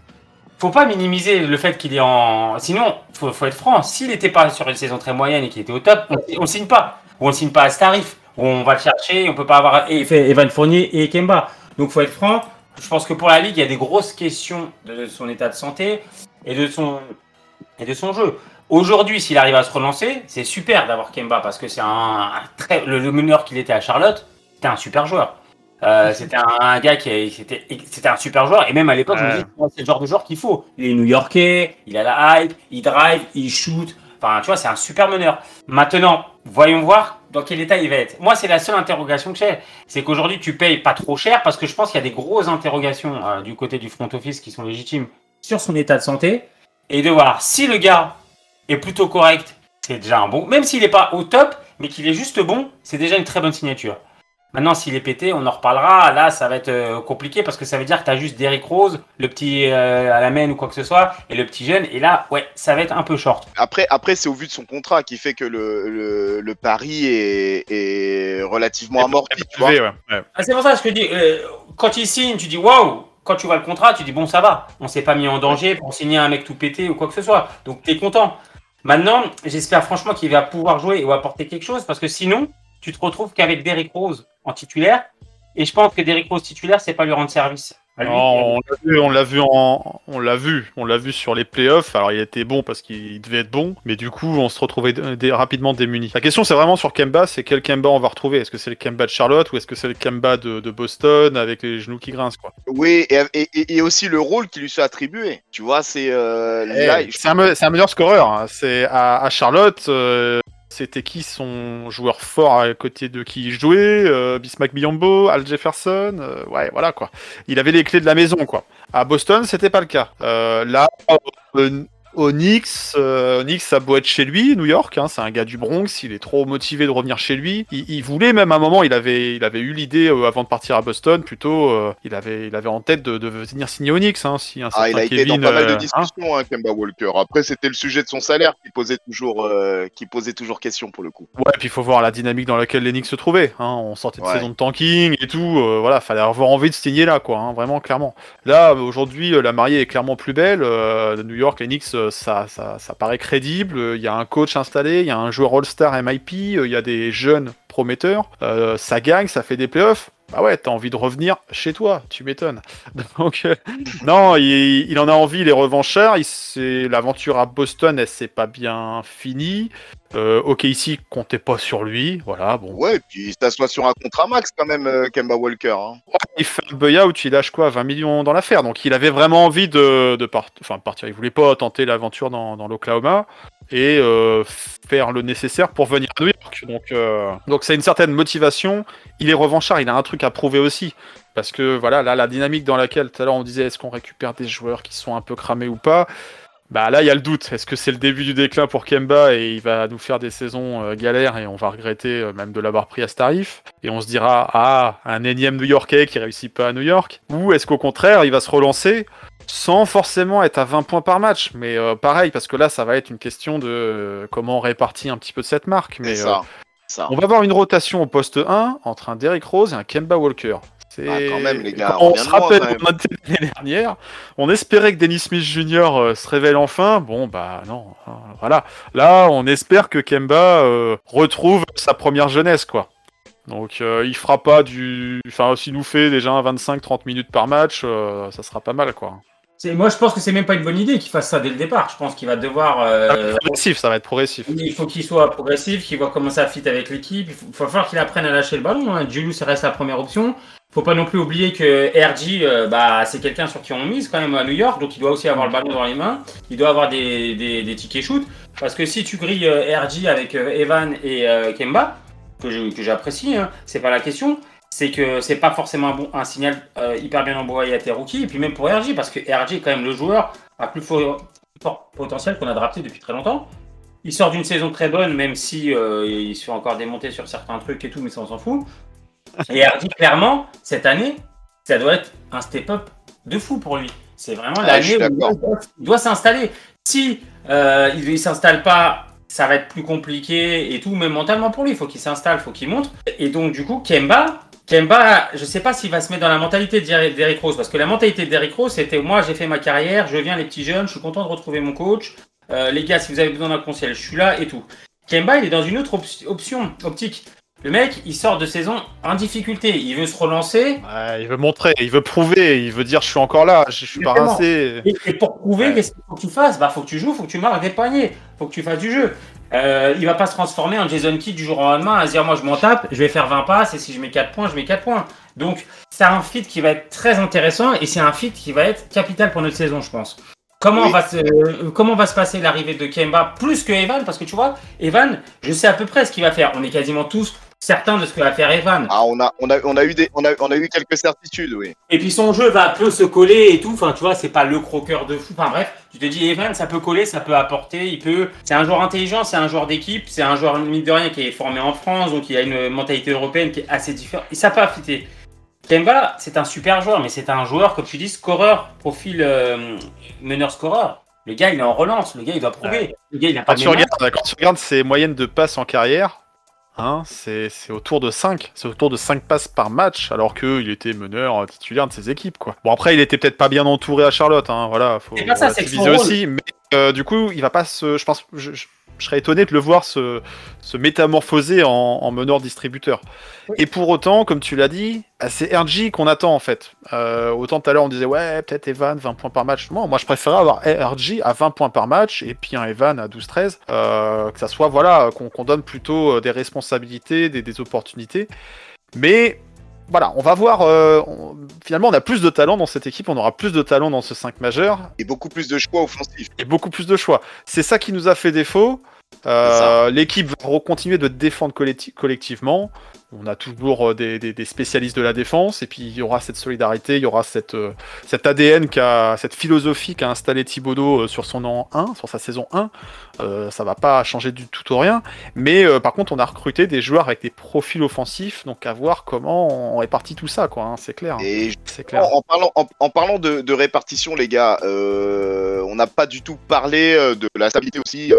Faut pas minimiser le fait qu'il est en. Sinon, faut, faut être franc. S'il n'était pas sur une saison très moyenne et qu'il était au top, on, on signe pas. Ou on signe pas à ce tarif. On va le chercher. On peut pas avoir et- fait Evan Fournier et Kemba. Donc faut être franc. Je pense que pour la ligue, il y a des grosses questions de son état de santé et de son et de son jeu. Aujourd'hui, s'il arrive à se relancer, c'est super d'avoir Kemba parce que c'est un, un très le, le meneur qu'il était à Charlotte, c'était un super joueur. Euh, *laughs* c'était un, un gars qui c'était c'était un super joueur et même à l'époque, je me oh, c'est le genre de joueur qu'il faut. Il est New-Yorkais, il a la hype, il drive, il shoot. Enfin, tu vois, c'est un super meneur. Maintenant, voyons voir dans quel état il va être. Moi, c'est la seule interrogation que j'ai, c'est qu'aujourd'hui tu payes pas trop cher parce que je pense qu'il y a des grosses interrogations euh, du côté du front office qui sont légitimes sur son état de santé et de voir si le gars est plutôt correct, c'est déjà un bon. Même s'il n'est pas au top, mais qu'il est juste bon, c'est déjà une très bonne signature. Maintenant, s'il est pété, on en reparlera. Là, ça va être euh, compliqué parce que ça veut dire que tu as juste Derrick Rose, le petit euh, à la main ou quoi que ce soit, et le petit jeune. Et là, ouais, ça va être un peu short. Après, après c'est au vu de son contrat qui fait que le, le, le pari est, est relativement amorti. Tu vois. Ouais, ouais. Ah, c'est pour ça que je te dis, euh, quand il signe, tu dis waouh. Quand tu vois le contrat, tu dis bon, ça va. On s'est pas mis en danger pour signer un mec tout pété ou quoi que ce soit. Donc, tu es content. Maintenant, j'espère franchement qu'il va pouvoir jouer ou apporter quelque chose parce que sinon, tu te retrouves qu'avec Derrick Rose en titulaire. Et je pense que Derrick Rose titulaire, c'est pas lui rendre service. À lui, Non, on l'a vu, on l'a vu en, on l'a vu, on l'a vu sur les playoffs. Alors il était bon parce qu'il devait être bon, mais du coup on se retrouvait rapidement démunis. La question c'est vraiment sur Kemba, c'est quel Kemba on va retrouver? Est-ce que c'est le Kemba de Charlotte ou est-ce que c'est le Kemba de, de Boston avec les genoux qui grincent quoi? Oui, et, et, et- et aussi le rôle qui lui soit attribué. Tu vois, c'est euh, je- C'est un, me- c'est un meilleur scoreur. hein. C'est à, à Charlotte. euh, c'était qui son joueur fort à côté de qui il jouait euh, Bismack Al Jefferson, euh, ouais voilà quoi. Il avait les clés de la maison quoi. À Boston c'était pas le cas. Euh, là euh, Onyx, euh, Onyx ça beau être chez lui, New York, hein, c'est un gars du Bronx, il est trop motivé de revenir chez lui. Il, il voulait même à un moment, il avait, il avait eu l'idée euh, avant de partir à Boston, plutôt, euh, il avait, il avait en tête de, de venir signer Onyx, hein, si un Ah, il a été Kevin, dans pas mal de hein. discussions, hein, Kemba Walker. Après, c'était le sujet de son salaire qui posait toujours, qui posait toujours question pour le coup. Ouais, puis il faut voir la dynamique dans laquelle l'Enix se trouvait. Hein. On sortait de Ouais. saison de tanking et tout. voilà, fallait avoir envie de signer là, quoi. vraiment, clairement. Là, aujourd'hui, la mariée est clairement plus belle. New York, l'Enix, euh, ça, ça, ça paraît crédible. Il y a un coach installé, il y a un joueur All-Star MIP, euh, il y a des jeunes prometteurs. Euh, ça gagne, ça fait des playoffs. Bah ouais, t'as envie de revenir chez toi, tu m'étonnes. *laughs* Donc, euh, non, il, il en a envie, les revanchards. L'aventure à Boston, elle s'est pas bien finie. Euh, ok, ici, comptez pas sur lui. Voilà, bon. Ouais, puis il s'assoit sur un contrat max quand même, euh, Kemba Walker. hein. Il fait un buyout, il lâche quoi 20 millions dans l'affaire. Donc il avait vraiment envie de, de part- enfin, partir. Il voulait pas tenter l'aventure dans, dans l'Oklahoma et euh, faire le nécessaire pour venir à New York. Donc euh, donc c'est une certaine motivation. Il est revanchard, il a un truc à prouver aussi. Parce que voilà, là, la dynamique dans laquelle tout à l'heure on disait est-ce qu'on récupère des joueurs qui sont un peu cramés ou pas? Bah là, il y a le doute. Est-ce que c'est le début du déclin pour Kemba et il va nous faire des saisons euh, galères et on va regretter euh, même de l'avoir pris à ce tarif? Et on se dira, ah, un énième New-Yorkais qui réussit pas à New York? Ou est-ce qu'au contraire, il va se relancer sans forcément être à 20 points par match Mais euh, pareil, parce que là, ça va être une question de euh, comment on répartit un petit peu de cette marque. Mais euh, ça. on va avoir une rotation au poste 1 entre un Derrick Rose et un Kemba Walker. C'est- Ah, quand même, les gars, on se rappelle l'année dernière, on espérait que Dennis Smith Jr. se révèle enfin. Bon, bah non, hein, voilà. Là, on espère que Kemba retrouve sa première jeunesse, quoi. Donc, euh, il fera pas du. Enfin, s'il nous fait déjà un 25-30 minutes par match, euh, ça sera pas mal, quoi. Moi, je pense que c'est même pas une bonne idée qu'il fasse ça dès le départ. Je pense qu'il va devoir. euh, Progressif, ça va être progressif. Il faut qu'il soit progressif, qu'il voit comment ça fit avec l'équipe. Il faut, falloir qu'il apprenne à lâcher le ballon. Hein. Julius, ça reste la première option. Faut pas non plus oublier que RG, euh, bah, c'est quelqu'un sur qui on mise quand même à New York, donc il doit aussi avoir le ballon dans les mains. Il doit avoir des, des, des tickets shoot. Parce que si tu grilles euh, RG avec euh, Evan et Kemba, que j'apprécie, hein, c'est pas la question. C'est que c'est pas forcément un, bon, un signal euh, hyper bien envoyé à tes rookies. Et puis même pour RG, parce que RG est quand même le joueur à plus fort, fort potentiel qu'on a drafté depuis très longtemps. Il sort d'une saison très bonne, même si euh, il se fait encore démonter sur certains trucs et tout, mais ça on s'en fout. Et Hardy, clairement, cette année, ça doit être un step-up de fou pour lui. C'est vraiment Ah, l'année où il doit- s'installer. Si euh, il ne s'installe pas, ça va être plus compliqué et tout, même mentalement pour lui. Il faut qu'il s'installe, il faut qu'il montre. Et donc, du coup, Kemba, Kemba, je sais pas s'il va se mettre dans la mentalité d'Eric Rose, parce que la mentalité d'Eric Rose, c'était moi, j'ai fait ma carrière, je viens les petits jeunes, je suis content de retrouver mon coach. Euh, les gars, si vous avez besoin d'un conseil, je suis là et tout. Kemba, il est dans une autre op- option, optique. Le mec, il sort de saison en difficulté. Il veut se relancer. Ouais, il veut montrer, il veut prouver, il veut dire je suis encore là, je suis pas rincé. Et, et pour prouver, Ouais. qu'est-ce qu'il faut que tu fasses? Bah, faut que tu joues, faut que tu marques des paniers, faut que tu fasses du jeu. Euh, il va pas se transformer en Jason Kidd du jour au lendemain à se dire moi je m'en tape, je vais faire 20 passes et si je mets 4 points, je mets 4 points. Donc c'est un fit qui va être très intéressant et c'est un fit qui va être capital pour notre saison, je pense. Comment, Oui. va se, euh, comment va se passer l'arrivée de Kemba plus que Evan? Parce que tu vois, Evan, je sais à peu près ce qu'il va faire. On est quasiment tous certains de ce que va faire Evan. Ah, on a, on a, on a eu des, on a, on a eu quelques certitudes, oui. Et puis son jeu va un peu se coller et tout. Enfin, tu vois, c'est pas le croqueur de fou. Enfin bref, tu te dis Evan, ça peut coller, ça peut apporter, il peut. C'est un joueur intelligent, c'est un joueur d'équipe, c'est un joueur mine de rien qui est formé en France, donc il a une mentalité européenne qui est assez différente. Et ça peut affiter. Kemba, c'est un super joueur, mais c'est un joueur, comme tu dis, scoreur, profil euh, meneur-scoreur. Le gars, il est en relance, le gars, il doit prouver. Le gars, il n'a pas Quand tu, de mémoire. regardes, quand tu regardes ses moyennes de passes en carrière, hein, c'est autour de 5. C'est autour de 5 passes par match, alors qu'il était meneur euh, titulaire de ses équipes. Quoi. Bon, après, il était peut-être pas bien entouré à Charlotte. Hein, voilà, faut C'est pas ça, aussi. Mais euh, du coup, il va pas se. Je pense. Je, je- je serais étonné de le voir se, se métamorphoser en, en meneur distributeur. Oui. Et pour autant, comme tu l'as dit, c'est RG qu'on attend en fait. Euh, autant tout à l'heure on disait ouais peut-être Evan 20 points par match. Moi, moi je préférais avoir RG à 20 points par match et puis un Evan à 12-13. Euh, que ça soit voilà qu'on donne plutôt euh, des responsabilités, des, des opportunités. Mais voilà, on va voir. euh, on- finalement, on a plus de talent dans cette équipe, on aura plus de talent dans ce 5 majeur Et beaucoup plus de choix offensifs. et beaucoup plus de choix. C'est ça qui nous a fait défaut. L'équipe va continuer de défendre collecti- collectivement. On a toujours euh, des, des- des spécialistes de la défense, et puis il y aura cette solidarité, il y aura cette, euh, ADN, qu'a, cette philosophie qu'a installé Thibodeau euh, sur son an 1, sur sa saison 1. Euh, ça va pas changer du tout au rien. Mais euh, par contre, on a recruté des joueurs avec des profils offensifs, donc à voir comment on répartit tout ça, quoi. hein, c'est clair. Et C'est clair. En, en parlant, en, en parlant de, de répartition, les gars, euh, on n'a pas du tout parlé de la stabilité aussi,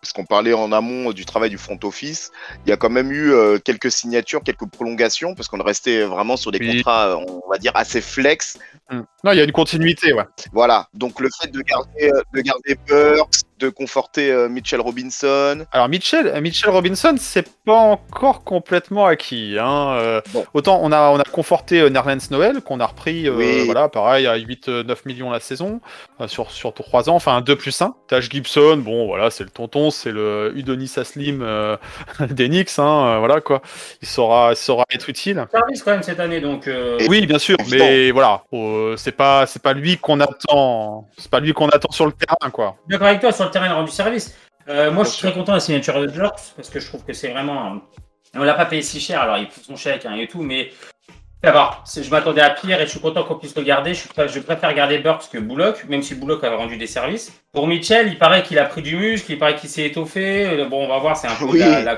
parce qu'on parlait en amont du travail du front office. Il y a quand même eu quelques signatures, quelques prolongations, parce qu'on est resté vraiment sur des Oui. contrats, euh, on va dire, assez flex. Mm. Non, il y a une continuité, ouais. Voilà. Donc le fait de garder, euh, de garder Burks, de conforter euh, Mitchell Robinson. Alors Mitchell, Mitchell Robinson, c'est pas encore complètement acquis. Hein. euh, Bon. Autant on a, on a conforté euh, Nerlens Noël, qu'on a repris, euh, Oui. voilà, pareil, à 8-9 millions la saison, euh, sur, sur 3 ans, enfin un 2 plus 1. Taj Gibson, bon voilà, c'est le tonton, c'est le Udonis Aslim euh, *laughs* Knicks, hein, euh, voilà quoi. Il saura, il saura être utile. Service quand même cette année, donc. euh, Oui, bien sûr, évident. mais voilà, euh, c'est pas, c'est pas lui qu'on attend, c'est pas lui qu'on attend sur le terrain, quoi. D'accord avec toi, sur le terrain, il a rendu service. Euh, moi, je suis très content de la signature de Jerks parce que je trouve que c'est vraiment. On l'a pas payé si cher, alors il fout son chèque hein, et tout, mais D'abord, je m'attendais à pire et je suis content qu'on puisse. Je, suis prêt- je préfère regarder Burks que Bullock, même si Bullock avait rendu des services. Pour Mitchell, il paraît qu'il a pris du muscle, il paraît qu'il s'est étouffé. Euh, Bon, on va voir, c'est un peu Oui. de la, la.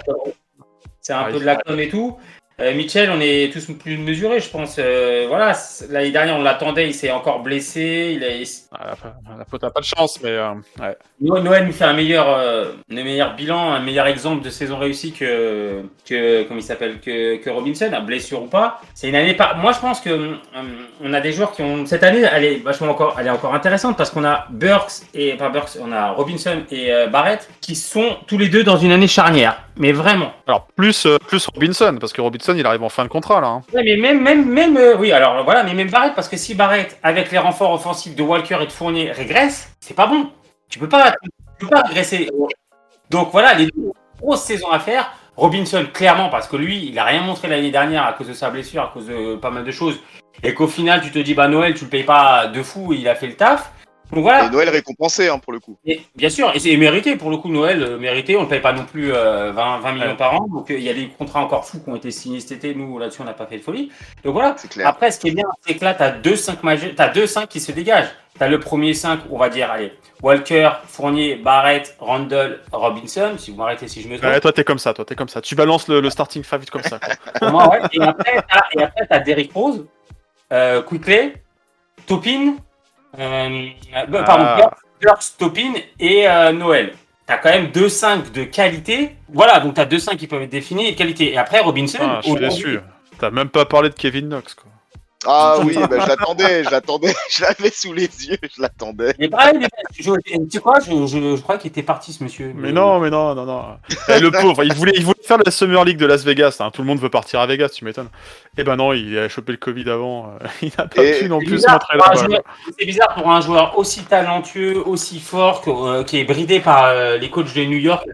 C'est un Ah, peu de la com et tout. Euh, Mitchell, on est tous plus mesurés, je pense. Euh, voilà, l'année dernière, on l'attendait, il s'est encore blessé. Il a, Ah, La faute n'a pas de chance, mais euh, ouais. Noël nous fait un meilleur, euh, un meilleur bilan, un meilleur exemple de saison réussie que, que comment il s'appelle, que, que Robinson, à blessure ou pas. C'est une année pas. Moi, je pense que hum, on a des joueurs qui ont cette année, elle est vachement encore, elle est encore intéressante parce qu'on a Burks et pas Burks, on a Robinson et Barrett qui sont tous les deux dans une année charnière. Mais vraiment. Alors, plus, plus Robinson, parce que Robinson, il arrive en fin de contrat, là. hein. Mais même, même, même, euh, oui, alors voilà, mais même Barrett, parce que si Barrett, avec les renforts offensifs de Walker et de Fournier, régresse, c'est pas bon. Tu peux pas, tu peux pas régresser. Donc voilà, les deux grosses saisons à faire. Robinson, clairement, parce que lui, il a rien montré l'année dernière à cause de sa blessure, à cause de pas mal de choses. Et qu'au final, tu te dis, bah Noël, tu le payes pas de fou, il a fait le taf. Donc voilà. Et Noël récompensé, hein, pour le coup. Et bien sûr, et c'est mérité pour le coup Noël, euh, mérité. On ne paye pas non plus euh, 20, 20 millions Ouais. par an. Donc euh, il y a des contrats encore fous qui ont été signés cet été. Nous là-dessus on n'a pas fait de folie. Donc voilà. Après, ce qui est bien, c'est que là tu as deux 5 majeurs, t'as deux 5 qui se dégagent. Tu as le premier 5, on va dire, allez, Walker, Fournier, Barrett, Randall, Robinson. Si vous m'arrêtez si je me trompe. Ouais, toi, t'es comme ça, toi, t'es comme ça. Tu balances le, le starting five comme ça. *laughs* moi, ouais. Et après, t'as, et après, t'as Derrick Rose, euh, Quickley, Topin, euh, euh, pardon, Ah. Burks, Burks, Topin et euh, Noël. T'as quand même 2-5 de qualité. Voilà, donc t'as 2-5 qui peuvent être définis et de qualité. Et après, Robinson, Ah, je suis déçu. T'as même pas parlé de Kevin Knox, quoi. Ah oui, bah, je l'attendais, je l'attendais, *laughs* je l'avais sous les yeux, je l'attendais. Mais pareil, mais je, je- tu sais quoi, je, je, je crois qu'il était parti ce monsieur. Mais non, mais non, non, non. Eh, le pauvre, il voulait, il voulait faire la Summer League de Las Vegas. hein. Tout le monde veut partir à Vegas, tu m'étonnes. Eh ben non, il a chopé le Covid avant. euh, *laughs* Il n'a pas Et- pu non plus c'est bizarre pour un joueur aussi talentueux, aussi fort, que, euh, qui est bridé par euh, les coachs de New York.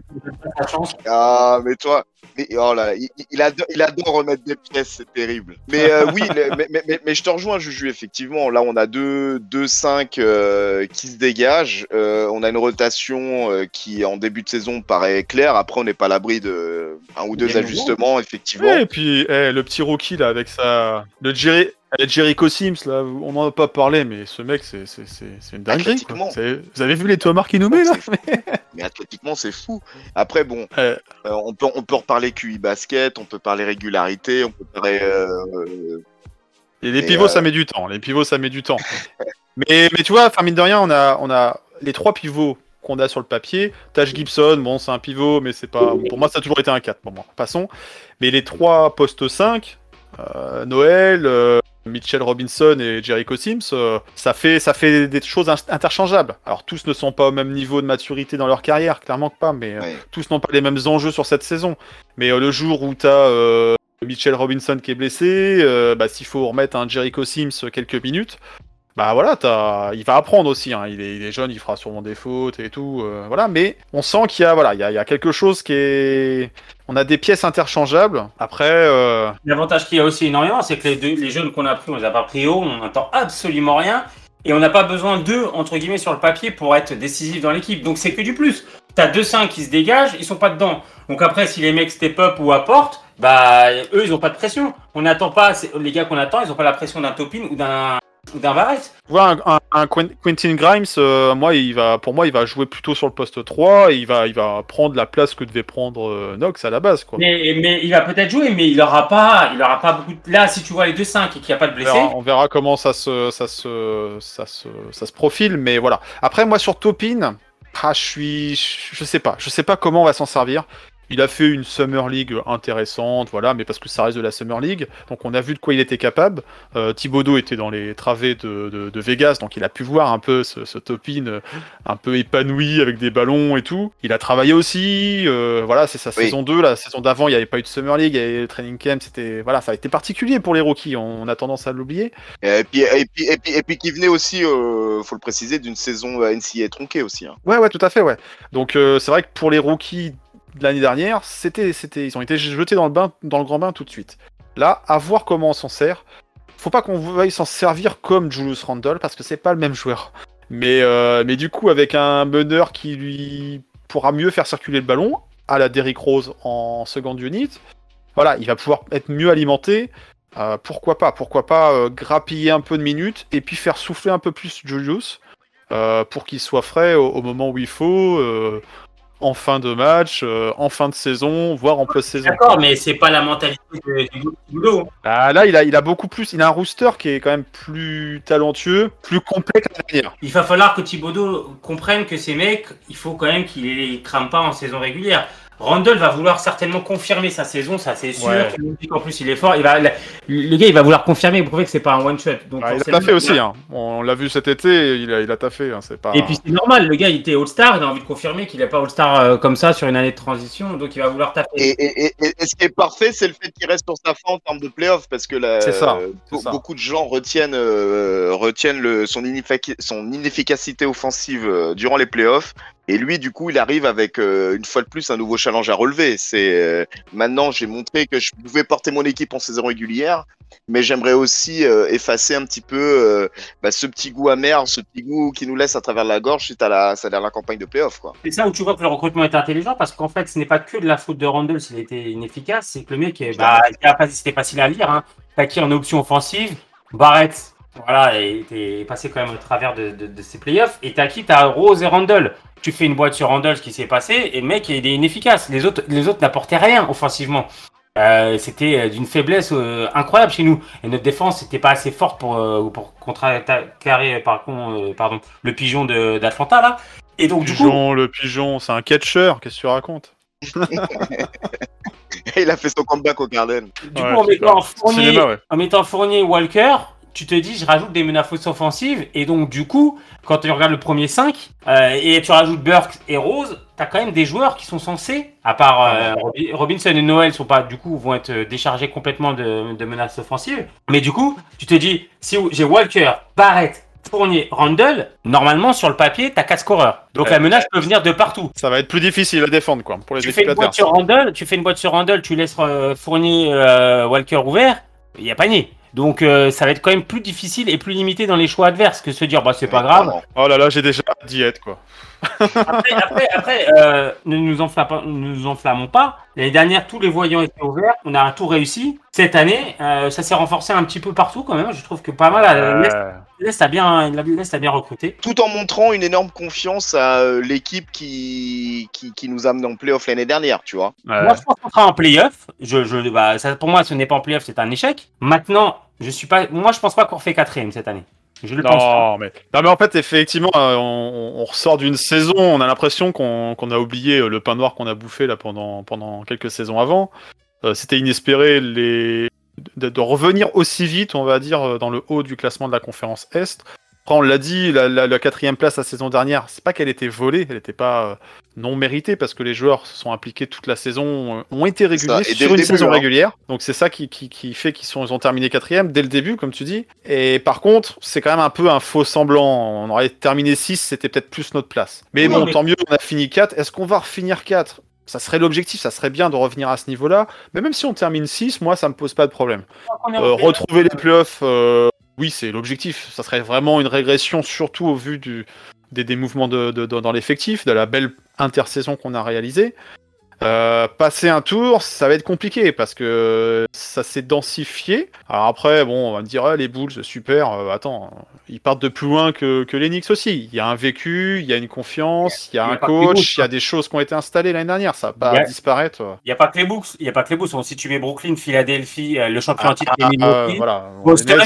sa chance. Ah, mais toi, mais, oh là, là, il, il adore, il adore remettre des pièces, c'est terrible. Mais euh, oui, le- mais, mais, mais, mais je te rejoins, Juju, effectivement. Là, on a deux, deux 5 euh, qui se dégagent. Euh, on a une rotation euh, qui, en début de saison, paraît claire. Après, on n'est pas à l'abri de un ou deux ajustements, effectivement. Ouais, et puis eh, le petit rookie là avec sa. Le Jerry. eh, Jericho Sims, là, on n'en a pas parlé, mais ce mec, c'est c'est- c'est- c'est une dinguerie. Vous avez vu les tomards qu'il nous met là *laughs* Mais athlétiquement, c'est fou. Après, bon, Euh. euh, on, peut, on peut reparler QI basket, on peut parler régularité, on peut parler. euh, Et les pivots, euh, ça met du temps. Les pivots, ça met du temps. *laughs* mais, mais tu vois, enfin, mine de rien, on a, on a les trois pivots qu'on a sur le papier. Taj Gibson, bon, c'est un pivot, mais c'est pas. Pour moi, ça a toujours été un 4. Bon, bon, passons. Mais les trois postes 5, euh, Noël, euh, Mitchell Robinson et Jericho Sims, euh, ça, fait, ça fait des choses in- interchangeables. Alors, tous ne sont pas au même niveau de maturité dans leur carrière, clairement que pas, mais euh, ouais. tous n'ont pas les mêmes enjeux sur cette saison. Mais euh, le jour où tu as Mitchell Robinson qui est blessé, euh, bah, s'il faut remettre un Jericho Sims quelques minutes, bah voilà, il va apprendre aussi. hein. Il, est, jeune, il fera sûrement des fautes et tout. euh, voilà, mais on sent qu'il y a, voilà, il y a, quelque chose qui est. On a des pièces interchangeables. Après, euh, L'avantage qu'il y a aussi énormément, c'est que les, deux, les jeunes qu'on a pris, on les a pas pris haut, on n'entend absolument rien. Et on n'a pas besoin d'eux, entre guillemets, sur le papier pour être décisifs dans l'équipe. Donc c'est que du plus. T'as deux 5 qui se dégagent, ils sont pas dedans. Donc après, si les mecs step up ou apportent, bah eux, ils ont pas de pression. On n'attend pas, les gars qu'on attend, ils ont pas la pression d'un Topin ou d'un ou d'un Barrett. tu vois, un, un- un Quen- Quentin Grimes, euh, moi, il va, pour moi, il va jouer plutôt sur le poste 3 et il va, il va prendre la place que devait prendre euh, Knox à la base. Quoi. Mais, mais il va peut-être jouer, mais il aura pas, il aura pas beaucoup. De... Là, si tu vois les deux 5 et qu'il n'y a pas de On blessés, verra, on verra comment ça se, ça, se, ça, se, ça se profile, mais voilà. Après, moi, sur Topin, ah, je suis. Je sais pas. Je sais pas comment on va s'en servir. Il a fait une Summer League intéressante, voilà, mais parce que ça reste de la Summer League. Donc on a vu de quoi il était capable. Euh, Thibodeau était dans les travées de, de- de Vegas, donc il a pu voir un peu ce, ce Topin euh, un peu épanoui avec des ballons et tout. Il a travaillé aussi, euh, voilà, c'est sa Oui. saison 2. La saison d'avant, il n'y avait pas eu de Summer League, il y avait le training camp, c'était. Voilà, ça a été particulier pour les rookies, on, a tendance à l'oublier. Et puis, et puis, et puis, et puis qui venait aussi, euh, faut le préciser, d'une saison NCAA tronquée aussi. Hein. Ouais, ouais, tout à fait, ouais. Donc euh, c'est vrai que pour les rookies l'année dernière, c'était, c'était, ils ont été jetés dans le bain, dans le grand bain tout de suite. Là, à voir comment on s'en sert. Faut pas qu'on veuille s'en servir comme Julius Randle parce que c'est pas le même joueur. Mais, euh, mais du coup, avec un meneur qui lui pourra mieux faire circuler le ballon, à la Derrick Rose en seconde unit, voilà, il va pouvoir être mieux alimenté. euh, pourquoi pas Pourquoi pas euh, grappiller un peu de minutes et puis faire souffler un peu plus Julius pour qu'il soit frais au, moment où il faut, en fin de match, euh, en fin de saison, voire en post-saison. D'accord, mais c'est pas la mentalité de- du boulot. Ah, là, il a, il a beaucoup plus. Il a un rooster qui est quand même plus talentueux, plus complet que l'année dernière. Il va falloir que Thibodeau comprenne que ces mecs, il faut quand même qu'ils les crament pas en saison régulière. Randall va vouloir certainement confirmer sa saison, ça c'est sûr. Ouais. Qu'en plus il est fort. Il va, le, le gars, il va vouloir confirmer et prouver que c'est pas un one shot. Donc Ah, il a taffé aussi. Hein. On l'a vu cet été, il a, il a taffé. Hein. C'est pas. Et puis c'est normal, le gars il était All-Star, il a envie de confirmer qu'il n'est pas All-Star euh, comme ça sur une année de transition, donc il va vouloir taper. Et, et- et- et ce qui est parfait, c'est le fait qu'il reste sur sa fin en termes de playoff, parce que la- ça, euh, c'est be- ça. beaucoup de gens retiennent, euh, retiennent le, son, ineffic- son inefficacité offensive euh, durant les playoffs. Et lui, du coup, il arrive avec euh, une fois de plus un nouveau challenge à relever. C'est euh, maintenant, j'ai montré que je pouvais porter mon équipe en saison régulière, mais j'aimerais aussi euh, effacer un petit peu bah, ce petit goût amer, ce petit goût qui nous laisse à travers la gorge suite à la, à la campagne de playoff. C'est ça où tu vois que le recrutement est intelligent parce qu'en fait, ce n'est pas que de la faute de Randall s'il était inefficace, c'est que le mec, bah, c'était facile à lire. Hein. Taki en option offensive, Barrett, voilà, était passé quand même au travers de, de, de ses playoffs. Et Taki, t'as Rose et Randall. Tu fais une boîte sur Randall, ce qui s'est passé, et le mec, il est inefficace. Les autres, les autres n'apportaient rien offensivement. Euh, c'était euh, d'une faiblesse euh, incroyable chez nous. Et notre défense n'était pas assez forte pour, euh, pour contrecarrer par con, euh, pardon, le pigeon d'Atlanta, là. Et donc, du coup, Pigeon, le pigeon, c'est un catcher. Qu'est-ce que tu racontes? *laughs* Il a fait son comeback au Garden. Du Ouais, coup, en mettant. Fournier, Cinéma, ouais. en mettant Fournier et Walker, tu te dis, je rajoute des menaces offensives. Et donc, du coup, quand tu regardes le premier 5 euh, et tu rajoutes Burks et Rose, tu as quand même des joueurs qui sont censés, à part euh, Robi- Robinson et Noël, sont pas, du coup, vont être euh, déchargés complètement de, de menaces offensives. Mais du coup, tu te dis, si j'ai Walker, Barrett, Fournier, Randall, normalement, sur le papier, tu as 4 scoreurs. Donc, Ouais. la menace peut venir de partout. Ça va être plus difficile à défendre, quoi, pour les Tu fais une boîte sur Randall, tu fais une boîte sur Randall, tu laisses euh, Fournier, euh, Walker ouvert, il y a panier. Donc euh, ça va être quand même plus difficile et plus limité dans les choix adverses que se dire bah c'est pas grave. Oh là là, j'ai déjà hâte d'y être, quoi. Après, après, après euh, ne nous nous enflammons pas. L'année dernière, tous les voyants étaient ouverts, on a tout réussi. Cette année, euh, ça s'est renforcé un petit peu partout quand même. Je trouve que pas mal. euh, L'Est- Euh, L'Est a bien, l'Est a bien recruté. tout en montrant une énorme confiance à l'équipe qui, qui, qui nous a amené en playoff l'année dernière, tu vois. Moi, je pense qu'on sera en playoff. Je, je, bah, ça, pour moi, ce n'est pas en playoff, c'est un échec. Maintenant, je suis pas, moi, je pense pas qu'on refait quatrième cette année. Je le pense. Non mais... non, mais en fait, effectivement, euh, on, ressort d'une saison, on a l'impression qu'on a oublié euh, le pain noir qu'on a bouffé là pendant, pendant quelques saisons avant. Euh, C'était inespéré de, revenir aussi vite, on va dire, dans le haut du classement de la conférence Est. Après, on l'a dit, la, la- quatrième place la saison dernière, c'est pas qu'elle était volée, elle n'était pas non méritée parce que les joueurs se sont impliqués toute la saison, euh, ont été réguliers sur une début, saison hein. régulière. Donc c'est ça qui, qui, qui fait qu'ils sont, ils ont terminé quatrième dès le début, comme tu dis. Et par contre, c'est quand même un peu un faux semblant. On aurait terminé 6, c'était peut-être plus notre place. Mais Oui, bon, mais- tant mieux, on a fini 4. Est-ce qu'on va refinir 4 ça serait l'objectif, ça serait bien de revenir à ce niveau-là. Mais même si on termine 6, moi, ça me pose pas de problème. Euh, retrouver les playoffs, euh, oui, c'est l'objectif. Ça serait vraiment une régression, surtout au vu du, des, des mouvements de, de- de- dans l'effectif, de la belle intersaison qu'on a réalisée. Euh, passer un tour, ça va être compliqué parce que ça s'est densifié. Alors après, bon, on va me dire, ah, les Bulls, super. euh, attends, ils partent de plus loin que, que les Knicks aussi. Il y a un vécu, il y a une confiance, il y a Il y a un coach, il y a des choses qui ont été installées l'année dernière. Ça va pas Il y a- disparaître. Il n'y a pas que les Bulls. Il y a pas que les Bulls. Si tu mets Brooklyn, Philadelphie, euh, le champion en titre Ah, voilà. Boston.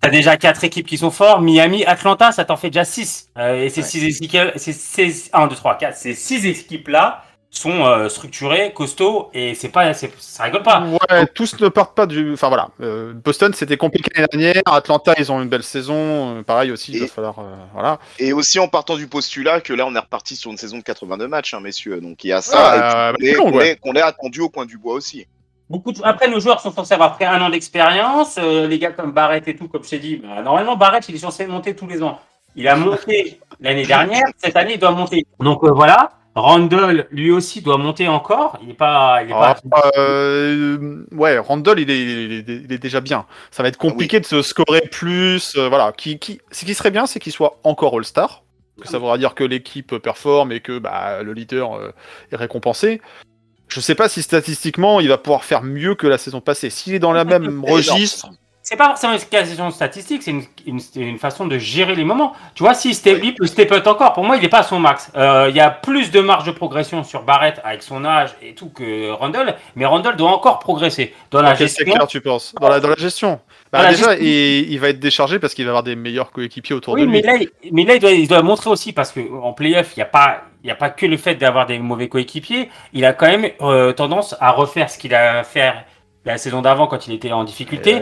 T'as déjà quatre équipes qui sont fortes. Miami, Atlanta, ça t'en fait déjà six. Euh, et ces six équipes, c'est six- 1, 2, 3, 4. Ces six équipes-là sont euh, structurées, costauds, et c'est pas, c'est- ça rigole pas. Ouais, tous ne partent pas du. Enfin voilà, euh, Boston c'était compliqué l'année dernière. Atlanta ils ont une belle saison. euh, pareil aussi, il va Et- falloir. euh, voilà. Et aussi en partant du postulat que là, on est reparti sur une saison de 82 matchs, hein, messieurs. Donc il y a ça, et bah, est, ouais. qu'on est attendu au coin du bois aussi. Beaucoup de- Après, nos joueurs sont censés avoir pris un an d'expérience. Euh, les gars comme Barrett et tout, comme je t'ai dit, bah, normalement, Barrett, il est censé monter tous les ans. Il a monté *laughs* l'année dernière. Cette année, il doit monter. Donc euh, voilà. Randall, lui aussi, doit monter encore. Il est pas. Il est pas... Alors, euh, ouais, Randall il est, il est- il est déjà bien. Ça va être compliqué de se scorer plus. voilà, qui, qui, ce qui serait bien, c'est qu'il soit encore All-Star. Que ça voudra dire que l'équipe performe et que bah, le leader est récompensé. Je sais pas si statistiquement il va pouvoir faire mieux que la saison passée. S'il est dans la même registre, c'est pas forcément une question statistique, c'est une, une, une, façon de gérer les moments. Tu vois, si step, il peut step up encore, pour moi, il n'est pas à son max. Euh, il y a plus de marge de progression sur Barrett avec son âge et tout que Randall, mais Randall doit encore progresser dans la gestion. Clair, tu penses dans la, dans la gestion bah, dans Déjà, il, il, va être déchargé parce qu'il va avoir des meilleurs coéquipiers autour oui, de lui. Mais là, mais là il, doit, il doit montrer aussi parce qu'en playoff, il n'y a pas. Il n'y a pas que le fait d'avoir des mauvais coéquipiers, il a quand même euh, tendance à refaire ce qu'il a fait la saison d'avant quand il était en difficulté.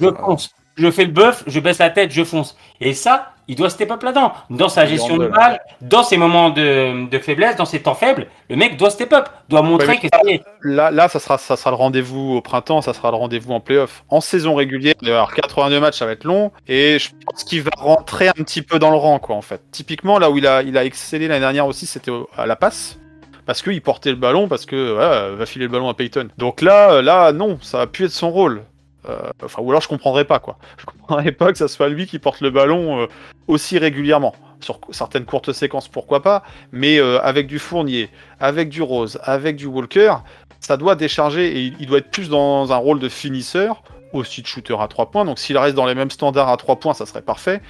Oui, fonce. Je fais le bœuf, je baisse la tête, je fonce. Et ça, il doit step up là-dedans. Dans sa gestion de balle, dans ses moments de, de, faiblesse, dans ses temps faibles, le mec doit step up, doit montrer que ça y est. Là, là ça, sera, ça sera le rendez-vous au printemps, ça sera le rendez-vous en playoff. En saison régulière, il va y avoir 82 matchs, ça va être long. Et je pense qu'il va rentrer un petit peu dans le rang, quoi, en fait. Typiquement, là où il a, il a excellé l'année dernière aussi, c'était à la passe parce qu'il portait le ballon, parce que voilà, va filer le ballon à Peyton. Donc là, là, non, ça va plus être son rôle. Euh, enfin, ou alors je comprendrais pas quoi. Je comprendrais pas que ça soit lui qui porte le ballon euh, aussi régulièrement. Sur certaines courtes séquences, pourquoi pas, mais euh, avec du Fournier, avec du Rose, avec du Walker, ça doit décharger et il doit être plus dans un rôle de finisseur, aussi de shooter à 3 points. Donc s'il reste dans les mêmes standards à 3 points, ça serait parfait.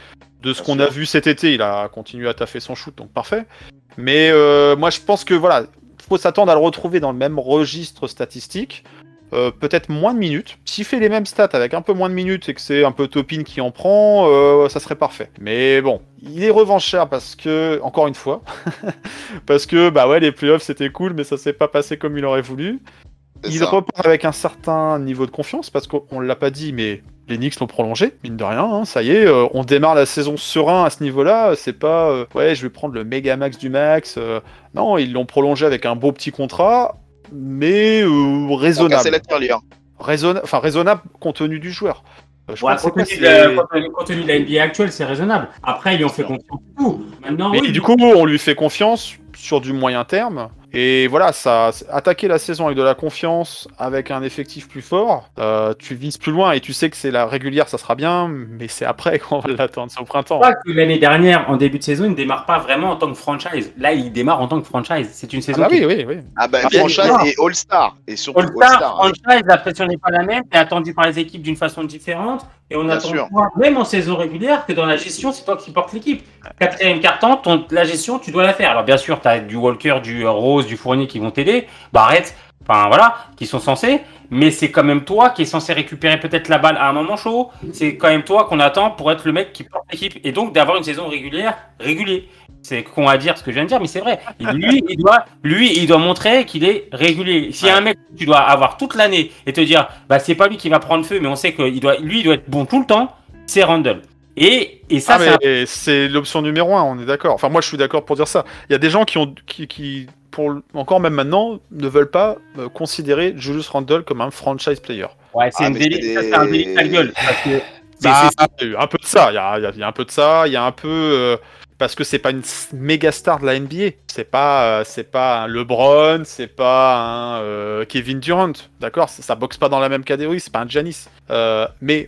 De ce qu'on a vu cet été, il a continué à taffer son shoot, donc parfait. Mais euh, moi, je pense que voilà, faut s'attendre à le retrouver dans le même registre statistique. Euh, peut-être moins de minutes. S'il fait les mêmes stats avec un peu moins de minutes et que c'est un peu Topin qui en prend, euh, ça serait parfait. Mais bon, il est revanchard parce que, encore une fois, *laughs* parce que bah ouais, les playoffs c'était cool, mais ça s'est pas passé comme il aurait voulu. Il ça. repart avec un certain niveau de confiance parce qu'on l'a pas dit, mais les Knicks l'ont prolongé, mine de rien. Hein, ça y est, euh, on démarre la saison serein à ce niveau-là. C'est pas euh, ouais, je vais prendre le méga max du max. euh, non, ils l'ont prolongé avec un beau petit contrat, mais euh, raisonnable. la tirelire. Raisonna- enfin raisonnable compte tenu du joueur. Euh, je Ouais, compte, que tenu c'est de compte tenu- de la NBA actuelle, c'est raisonnable. Après, ils ont fait confiance. Maintenant, Mais oui, du coup, on lui fait confiance sur du moyen terme. Et voilà, ça, attaquer la saison avec de la confiance, avec un effectif plus fort, euh, tu vises plus loin et tu sais que c'est la régulière, ça sera bien, mais c'est après *laughs* qu'on va l'attendre, c'est au printemps. l'année dernière, en début de saison, il ne démarre pas vraiment en tant que franchise. Là, il démarre en tant que franchise. C'est une Ah saison bah qui oui, oui, oui. Ah bah, Ah, bien franchise et All-Star. Et surtout All-Star, All-Star. hein. franchise, la pression n'est pas la même, t'es attendu par les équipes d'une façon différente, et on Bien attend sûr. toi, même en saison régulière, que dans la gestion, c'est toi qui portes l'équipe. Quatrième carton, ton, la gestion, tu dois la faire. Alors bien sûr, tu as du Walker, du Rose, du Fournier qui vont t'aider, Barrett, enfin voilà, qui sont censés, mais c'est quand même toi qui est censé récupérer peut-être la balle à un moment chaud, c'est quand même toi qu'on attend pour être le mec qui porte l'équipe, et donc d'avoir une saison régulière, régulier. C'est con à dire ce que je viens de dire, mais c'est vrai. Et lui, il doit, lui, il doit montrer qu'il est régulier. S'il y a un mec que tu dois avoir toute l'année et te dire, bah c'est pas lui qui va prendre feu, mais on sait que il doit, lui, il doit être bon tout le temps, c'est Randall. Et, et ça, Ah, c'est l'option numéro un, on est d'accord. Enfin, moi, je suis d'accord pour dire ça. Il y a des gens qui ont, qui, qui pour encore même maintenant, ne veulent pas euh, considérer Julius Randle comme un franchise player. ouais, c'est Ah, une délit, c'est ça, des- c'est un délit de ta gueule. Parce que *laughs* c'est- Bah, c'est- il y a eu un peu de ça. Il y a, il y a- il y a un peu de ça. Il y a un peu euh, parce que c'est pas une méga star de la NBA. C'est pas, euh, c'est pas un LeBron, c'est pas un euh, Kevin Durant. D'accord, ça, ça boxe pas dans la même catégorie. C'est pas un. Euh, mais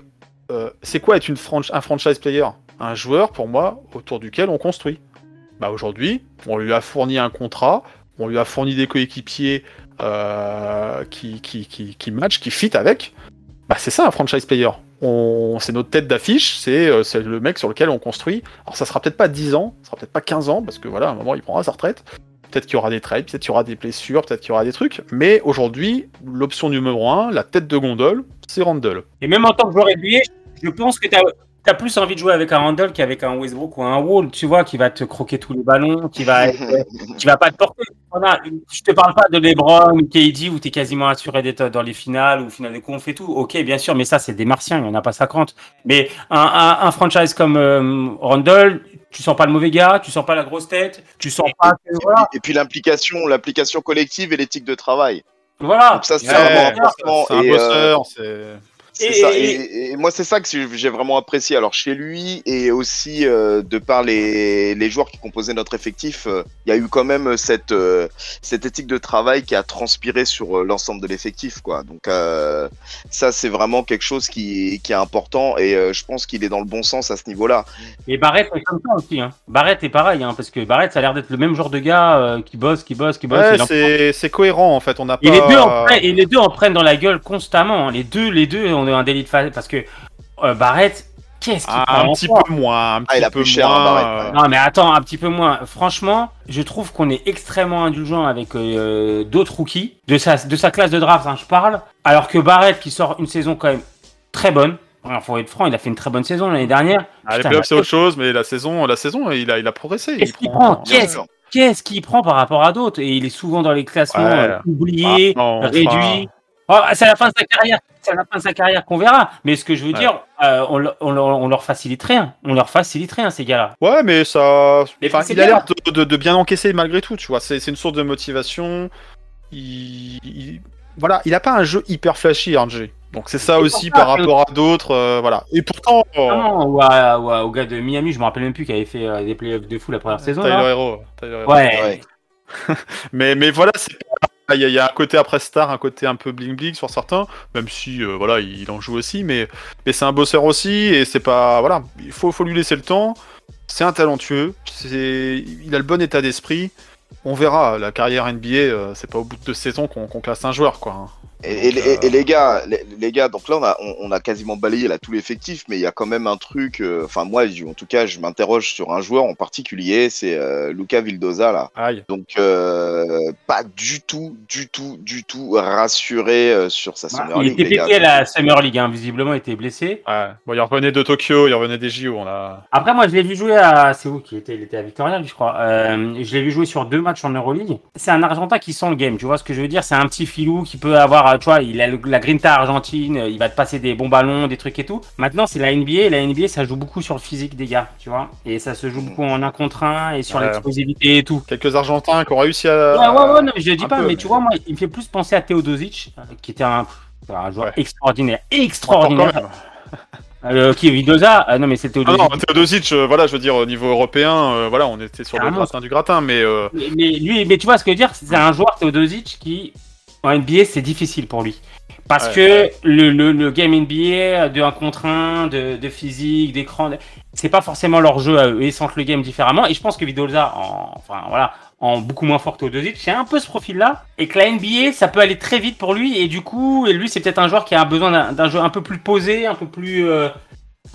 euh, c'est quoi être une franch- un franchise player? Un joueur pour moi autour duquel on construit. Bah aujourd'hui, on lui a fourni un contrat, on lui a fourni des coéquipiers euh, qui, qui, qui, qui matchent, qui fit avec. Bah c'est ça un franchise player. C'est notre tête d'affiche, c'est, euh, c'est le mec sur lequel on construit. Alors ça sera peut-être pas 10 ans, ça sera peut-être pas 15 ans, parce que voilà, un moment il prendra sa retraite. Peut-être qu'il y aura des trades, peut-être qu'il y aura des blessures, peut-être qu'il y aura des trucs. Mais aujourd'hui, l'option numéro 1, la tête de gondole, c'est Randall. Et même en tant que joueur régulier, je pense que tu as, plus envie de jouer avec un Randall qu'avec un Westbrook ou un Wall, tu vois, qui va te croquer tous les ballons, qui va, *laughs* être- euh, qui va pas te porter. Voilà. Je te parle pas de LeBron, KD, où tu es quasiment assuré d'être dans les finales ou finales de conf et tout. Ok, bien sûr, mais ça, c'est des martiens, il n'y en a pas 50. Mais un, un, un franchise comme euh, Randall, tu sens pas le mauvais gars, tu sens pas la grosse tête, tu sens pas que, Et voilà. et puis l'implication, l'application collective et l'éthique de travail. voilà. Donc ça, c'est Ouais, un euh, bosseur. C'est Et- ça. et- Et, et moi, c'est ça que j'ai vraiment apprécié. Alors, chez lui, et aussi euh, de par les, les joueurs qui composaient notre effectif, euh, il y a eu quand même cette, euh, cette éthique de travail qui a transpiré sur l'ensemble de l'effectif. quoi. Donc, euh, ça, c'est vraiment quelque chose qui, qui est important. Et euh, je pense qu'il est dans le bon sens à ce niveau-là. Et Barrett est comme ça aussi. Hein. Barrett est pareil, hein, parce que Barrett, ça a l'air d'être le même genre de gars euh, qui bosse, qui bosse, qui bosse. Ouais, c'est cohérent en fait. On n'a pas. Et les, deux en prennent, et les deux en prennent dans la gueule constamment. hein. Les deux, les deux, on a un délit de phase parce que euh, Barrett, qu'est-ce qu'il Ah, prend un petit peu moins, un petit il a peu plus cher, hein, moins. Barrett, ouais. Non mais attends, un petit peu moins. Franchement, je trouve qu'on est extrêmement indulgent avec euh, d'autres rookies de sa de sa classe de draft, hein, je parle. Alors que Barrett qui sort une saison quand même très bonne. Il faut être franc, il a fait une très bonne saison l'année dernière. Ah, les playoffs c'est autre chose, mais la saison, la saison, il a, il a progressé. Qu'est-ce il qu'il prend Qu'est-ce qu'il prend par rapport à d'autres? Et il est souvent dans les classements Ouais. euh, oubliés, Ah, non, réduits. C'est à la fin de sa carrière. C'est à la fin de sa carrière qu'on verra. Mais ce que je veux Ouais. dire, euh, on, leur- on on leur facilite rien. On leur facilite rien ces gars-là. Ouais, mais ça. Mais enfin, c'est il a l'air de, de- de bien encaisser malgré tout, tu vois. C'est c'est une source de motivation. Il... il- Voilà, il a pas un jeu hyper flashy, RNG. Donc c'est ça aussi ça par rapport à d'autres, euh, voilà. Et pourtant, oh, Vraiment, ou, à- ou à- au gars de Miami, je me rappelle même plus qui avait fait euh, des playoffs de fou la première saison. Tyler Hero. Ouais. Ouais. *laughs* Mais, mais voilà, c'est pas- il y, a- il y a un côté après star, un côté un peu bling bling sur certains, même si euh, voilà, il en joue aussi, mais, c'est un bosseur aussi et c'est pas voilà, il faut, lui laisser le temps. C'est un talentueux, il a le bon état d'esprit. On verra, la carrière NBA, euh, c'est pas au bout de deux saisons qu'on classe un joueur quoi. Et, et- Donc, et- euh, et les gars, les, les gars, donc là on a, on, on a quasiment balayé là tout l'effectif, mais il y a quand même un truc. euh, Enfin moi, je- en tout cas, je m'interroge sur un joueur en particulier, c'est euh, Luca Vildoza là. Aïe. Donc euh, pas du tout, du tout, du tout rassuré euh, sur sa Bah, Summer il League. était les gars. pété à la Summer League, hein. visiblement il était blessé. Ouais. Bon, il revenait de Tokyo, il revenait des JO, on a. Après, moi, je l'ai vu jouer à. C'est où qu'il était? Il était à Victoria, je crois. Euh, je l'ai vu jouer sur deux matchs en Euroleague. C'est un Argentin qui sent le game, tu vois ce que je veux dire? C'est un petit filou qui peut avoir, euh, tu vois, il a la grinta argentine, il va te passer des bons ballons, des trucs et tout. Maintenant, c'est la NBA, la NBA, ça joue beaucoup sur le physique des gars, tu vois. Et ça se joue beaucoup en un contre un et sur Ouais. l'explosivité et tout. Quelques Argentins qui ont réussi à. Ouais, ouais, ouais, non, mais je dis un pas, peu, mais, mais- tu vois, moi, il me fait plus penser à Teodosic, euh, qui était un, un joueur Ouais. extraordinaire. Extraordinaire. Euh, qui est Vidoza Ah non, mais c'est Ah Teodosic. non, Teodosic, euh, voilà, je veux dire, au niveau européen, euh, voilà, on était sur le gratin du gratin, mais Mais, mais lui, mais tu vois ce que je veux dire, c'est un joueur Teodosic qui en NBA c'est difficile pour lui. Parce Ouais. que le, le, le game NBA de 1 contre 1, de, de physique, d'écran, c'est pas forcément leur jeu à eux. Ils sentent le game différemment. Et je pense que Vidolza, en, enfin voilà, en beaucoup moins fort que Teodosic, c'est un peu ce profil-là. Et que la NBA, ça peut aller très vite pour lui. Et du coup, et lui, c'est peut-être un joueur qui a besoin d'un d'un jeu un peu plus posé, un peu plus, euh,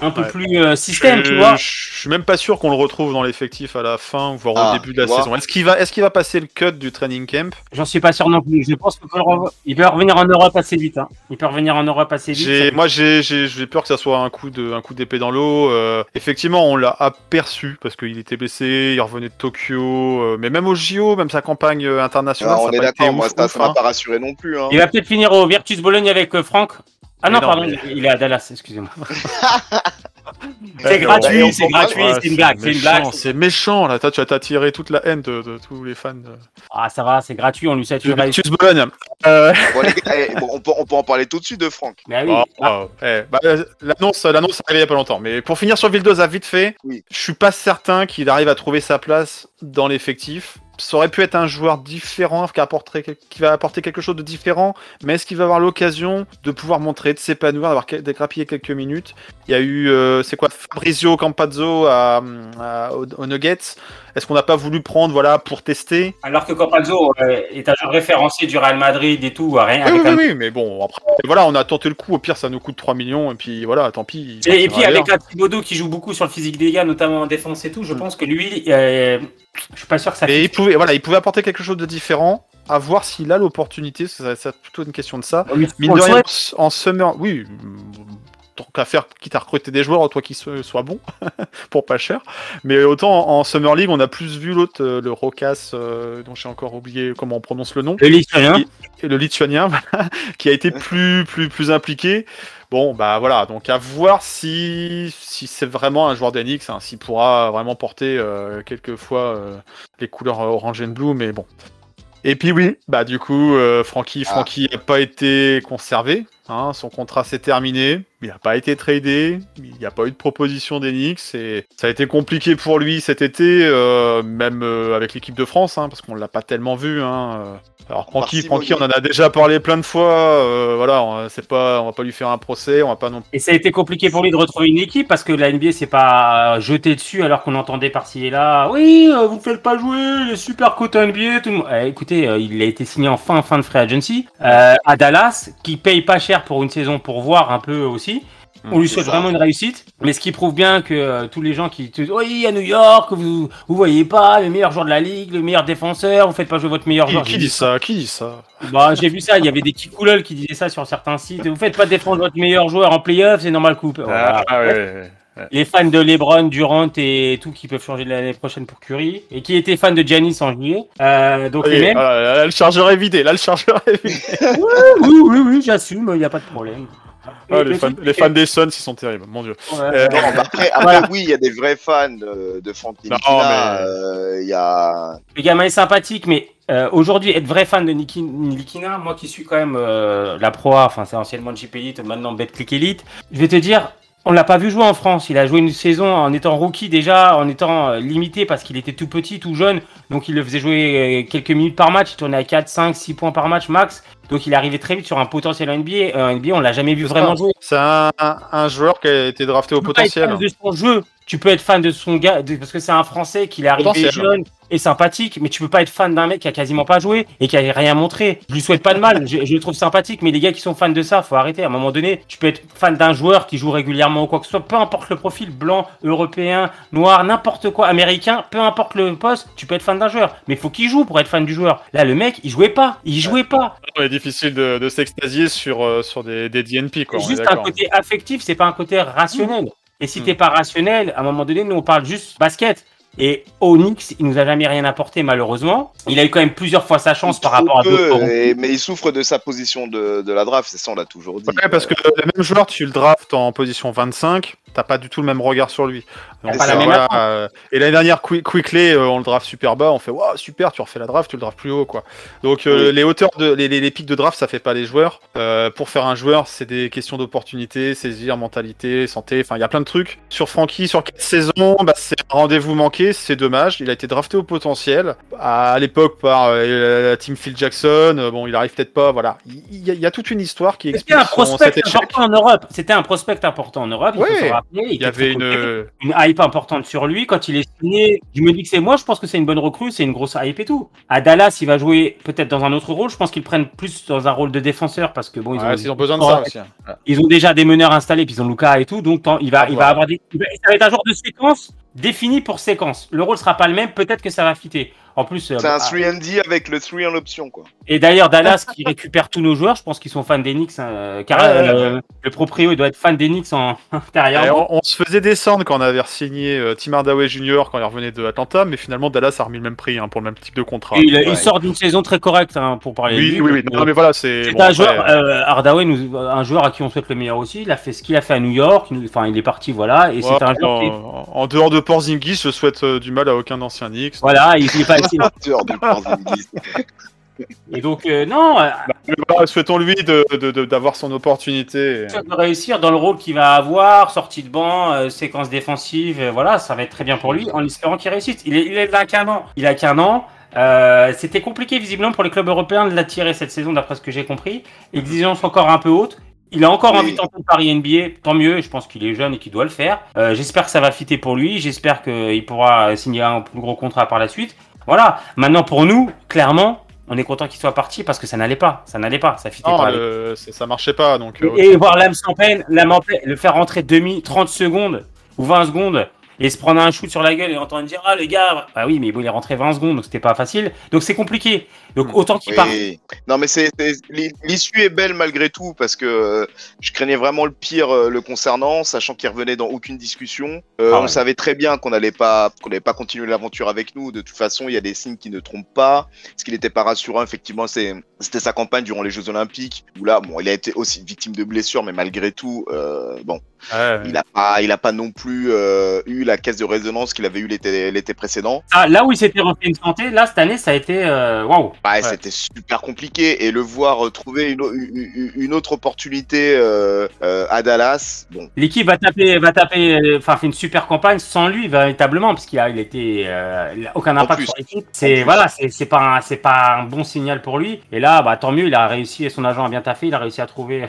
un peu Ouais. plus euh, système, je, tu vois. je suis même pas sûr qu'on le retrouve dans l'effectif à la fin, voire Ah, au début de la saison. Est-ce qu'il va, est-ce qu'il va passer le cut du training camp? J'en suis pas sûr non plus. Je pense qu'il peut, re- il peut revenir en Europe assez vite. Hein. Il peut revenir en Europe assez vite. Ça- moi, j'ai, j'ai, j'ai peur que ça soit un coup de, un coup d'épée dans l'eau. Euh, effectivement, on l'a aperçu parce qu'il était blessé, il revenait de Tokyo, euh, mais même au JO, même sa campagne internationale, Non, ça on a est d'accord, moi ouf, ça, m'a hein. pas rassuré non plus. Hein. Il va peut-être finir au Virtus Bologne avec euh, Franck. Ah non, non, pardon, mais- il est à Dallas, excusez-moi. *laughs* C'est gratuit, c'est gratuit, Ouais, c'est une blague, c'est une méchant, blague. C'est méchant, là. Tu as attiré toute la haine de, de tous les fans. De... Ah, ça va, c'est gratuit, on lui. Virtus Bologne. Euh, Bon, eh, bon, on, peut, on peut en parler tout de suite de Franck. Mais ah oui, Oh, ah, oh, eh, bah, euh, l'annonce, l'annonce est arrivée il y a pas longtemps. Mais pour finir sur Vildoza, vite fait, Oui. je suis pas certain qu'il arrive à trouver sa place dans l'effectif. Ça aurait pu être un joueur différent qui, apporterait, va apporter quelque chose de différent, mais est-ce qu'il va avoir l'occasion de pouvoir montrer, de s'épanouir, d'avoir grappiller quelques minutes? Il y a eu, euh, c'est quoi, Fabrizio Campazzo à, à- au, au Nuggets. Est-ce qu'on n'a pas voulu prendre, voilà, pour tester alors que Campazzo euh, est un joueur référencé du Real Madrid et tout, rien. oui, avec oui, un- oui, mais bon, après, voilà, on a tenté le coup. Au pire, ça nous coûte 3 millions, et puis voilà, tant pis. Et, puis avec un Thibodeau qui joue beaucoup sur le physique des gars, notamment en défense et tout, je pense que lui, euh, je suis pas sûr que ça. Et il pouvait, voilà, il pouvait apporter quelque chose de différent, à voir s'il a l'opportunité, parce que ça- c'est plutôt une question de ça. On lui- Mine de rien, en summer, oui, tant qu'à faire, quitte à recruter des joueurs, toi qui so- soient bons, *laughs* pour pas cher. Mais autant en, en Summer League, on a plus vu l'autre, euh, le Rocas, euh, dont j'ai encore oublié comment on prononce le nom, Le Lituanien. et le Lituanien, *laughs* voilà, qui a été plus, plus, plus impliqué. Bon, bah voilà, donc à voir si, si c'est vraiment un joueur d'Enix, hein, s'il pourra vraiment porter euh, quelquefois euh, les couleurs euh, orange and blue, mais bon. Et puis oui, bah du coup, euh, Francky, Ah. Francky n'a pas été conservé. hein, son contrat s'est terminé. Il n'a pas été tradé. Il n'y a pas eu de proposition d'Enix. Et ça a été compliqué pour lui cet été, euh, même euh, avec l'équipe de France, hein, parce qu'on l'a pas tellement vu. Hein. Euh. Alors Francky, Simon, Francky, on en a déjà parlé plein de fois. euh, voilà, on, c'est pas, on va pas lui faire un procès. On va pas non Et ça a été compliqué pour lui de retrouver une équipe parce que la NBA s'est pas euh, jeté dessus alors qu'on entendait par-ci et là. Oui, euh, vous ne faites pas jouer les super quotas NBA. Tout le monde. Eh, écoutez, euh, il a été signé en fin fin de free agency euh, à Dallas, qui paye pas cher pour une saison pour voir un peu aussi. On lui souhaite ça. vraiment une réussite, mais ce qui prouve bien que euh, tous les gens qui te disent oui à New York, vous vous voyez pas le meilleur joueur de la ligue, le meilleur défenseur, vous faites pas jouer votre meilleur Qui, joueur. qui dit ça Qui dit ça Bah, j'ai vu ça, il y avait des kikoulol qui disaient ça sur certains sites. Vous faites pas défendre votre meilleur joueur en playoff, c'est normal coupe. Voilà. Ah, ouais, ouais, ouais. Les fans de LeBron, Durant et tout qui peuvent changer de l'année prochaine pour Curry et qui étaient fans de Giannis en juillet. Euh, donc les Allez, mêmes. voilà, là, le chargeur est vidé. Là, le chargeur est vidé. *laughs* Oui, oui, oui, j'assume, il n'y a pas de problème. Ah, les, le fans, les des Suns, ils sont terribles. Mon dieu. ouais. Euh, Non, bah après, après, Voilà. oui, il y a des vrais fans de, de Non, Ntilikina, mais- euh, Il y a. Le gamin est sympathique, mais euh, aujourd'hui, être vrai fan de Niki- Nilikina, moi qui suis quand même euh, la proie, enfin c'est anciennement Jeep Elite, maintenant BetClick Elite, je vais te dire, on l'a pas vu jouer en France. Il a joué une saison en étant rookie déjà, en étant euh, limité parce qu'il était tout petit, tout jeune, donc il le faisait jouer euh, quelques minutes par match, il tournait à 4, 5, 6 points par match max, donc il arrivait très vite sur un potentiel en NBA. Euh, NBA, on l'a jamais vu vraiment jouer. C'est un, un joueur qui a été drafté au pas être potentiel. fan de son jeu. Tu peux être fan de son gars de- parce que c'est un Français qui est arrivé Potentiel. jeune et sympathique, mais tu peux pas être fan d'un mec qui a quasiment pas joué et qui a rien montré. Je lui souhaite pas de mal, je, je le trouve sympathique, mais les gars qui sont fans de ça, faut arrêter. À un moment donné, tu peux être fan d'un joueur qui joue régulièrement ou quoi que ce soit, peu importe le profil, blanc, européen, noir, n'importe quoi, américain, peu importe le poste, tu peux être fan d'un joueur. Mais faut qu'il joue pour être fan du joueur. Là, le mec, il jouait pas, il jouait pas. C'est difficile de, de s'extasier sur, euh, sur des, des DNP. Quoi, est juste un côté affectif, c'est pas un côté rationnel. Et si t'es pas rationnel, à un moment donné, nous on parle juste basket. Et Onyx, il nous a jamais rien apporté malheureusement. Il a eu quand même plusieurs fois sa chance par rapport à peu, d'autres. et- mais il souffre de sa position de, de la draft, c'est ça, on l'a toujours dit. Ouais, parce que le même joueur, tu le drafts en position 25, t'as pas du tout le même regard sur lui. Donc, pas la euh, même voilà, attente. euh, et l'année dernière, Qui- Quickley, euh, on le draft super bas, on fait waouh super, tu refais la draft, tu le drafts plus haut quoi. Donc euh, Oui. les hauteurs de les, les, les pics de draft, ça fait pas les joueurs. Euh, pour faire un joueur, c'est des questions d'opportunité, saisir, mentalité, santé, enfin il y a plein de trucs. Sur Frankie, sur 4 saisons, bah, c'est un rendez-vous manqué, c'est dommage. Il a été drafté au potentiel à, à l'époque par euh, la team Phil Jackson. Euh, bon, il arrive peut-être pas, voilà. Il y, a, il y a toute une histoire qui C'était explique un prospect échec. important en Europe. C'était un prospect important en Europe. Il faut Ouais. se rappeler. Il y avait une, hype importante sur lui. Quand il est signé, je me dis que c'est moi, je pense que c'est une bonne recrue, c'est une grosse hype et tout. À Dallas, il va jouer peut-être dans un autre rôle. Je pense qu'ils prennent plus dans un rôle de défenseur parce que bon, ils, Ouais, ont, ils ont besoin de ça aussi. hein. ils ont déjà des meneurs installés, puis ils ont Luca et tout. Donc tant- il va, Ah, il va avoir des. Ça va être un genre de séquence défini pour séquence. Le rôle sera pas le même. Peut-être que ça va fitter. En plus, euh, C'est un bah, 3D avec le 3 en option, quoi. et d'ailleurs, Dallas qui récupère tous nos joueurs, je pense qu'ils sont fans d'Enix. hein, euh, car Ouais, euh, ouais, le proprio, il doit être fan d'Enix en *laughs* derrière. Et on, on se faisait descendre quand on avait signé euh, Tim Hardaway Jr. quand il revenait de Atlanta, mais finalement Dallas a remis le même prix hein, pour le même type de contrat. Et il, sort d'une saison très correcte hein, pour parler de oui, lui. oui, oui. Non, mais voilà, c'est. Bon, un après, joueur, euh, Hardaway, nous, un joueur à qui on souhaite le meilleur aussi. Il a fait ce qu'il a fait à New York. Enfin, il est parti, voilà. Et ouais, c'est un joueur qui, en, en dehors de Porzingis, je souhaite euh, du mal à aucun ancien Knicks. voilà, il est pas *laughs* Porzingis. Et donc, euh, non, euh, Mais voilà, Souhaitons-lui de- de- de- d'avoir son opportunité. de réussir dans le rôle qu'il va avoir, sortie de banc, euh, séquence défensive, euh, voilà, ça va être très bien pour lui, en espérant qu'il réussisse. Il est, il est là qu'un an. Il a qu'un an. Euh, C'était compliqué visiblement pour les clubs européens de l'attirer cette saison, d'après ce que j'ai compris. Exigence encore un peu haute. Il a encore Oui. envie de tenter le pari NBA, tant mieux. Je pense qu'il est jeune et qu'il doit le faire. Euh, J'espère que ça va fitter pour lui. J'espère qu'il pourra signer un plus gros contrat par la suite. Voilà. Maintenant pour nous, clairement, on est content qu'il soit parti parce que ça n'allait pas. Ça n'allait pas. Ça fitait Non, pas. le- ça, ça marchait pas. Donc, euh, Et voir l'âme sans peine, l'âme en peine, le faire rentrer demi, 30 secondes ou 20 secondes et se prendre un shoot sur la gueule et entendre dire Ah, le gars, bah oui, mais bon, il est rentré 20 secondes donc c'était pas facile. Donc c'est compliqué. Donc autant qu'il parte. Oui. Non, mais c'est c'est- l'i- l'issue est belle malgré tout parce que euh, je craignais vraiment le pire euh, le concernant, sachant qu'il revenait dans aucune discussion. Euh, Ah on ouais. savait très bien qu'on n'allait pas qu'on n'allait pas continuer l'aventure avec nous. De toute façon, il y a des signes qui ne trompent pas. Ce qui n'était pas rassurant, effectivement, c'est c'était sa campagne durant les Jeux Olympiques où là, bon, il a été aussi victime de blessures, mais malgré tout, euh, bon, ouais. il a pas il a pas non plus euh, eu la caisse de résonance qu'il avait eu l'été l'été précédent. Ah, là où il s'était refait une santé, là cette année ça a été waouh. Ouais. C'était super compliqué et le voir trouver une, o- une- une autre opportunité euh, euh, à Dallas, bon, L'équipe va taper, va taper, euh, enfin fait une super campagne sans lui véritablement parce qu'il a, il était, euh, il a aucun impact sur l'équipe. C'est voilà, c'est c'est pas, un- c'est pas un bon signal pour lui. Et là, bah tant mieux, il a réussi et son agent a bien taffé, il a réussi à trouver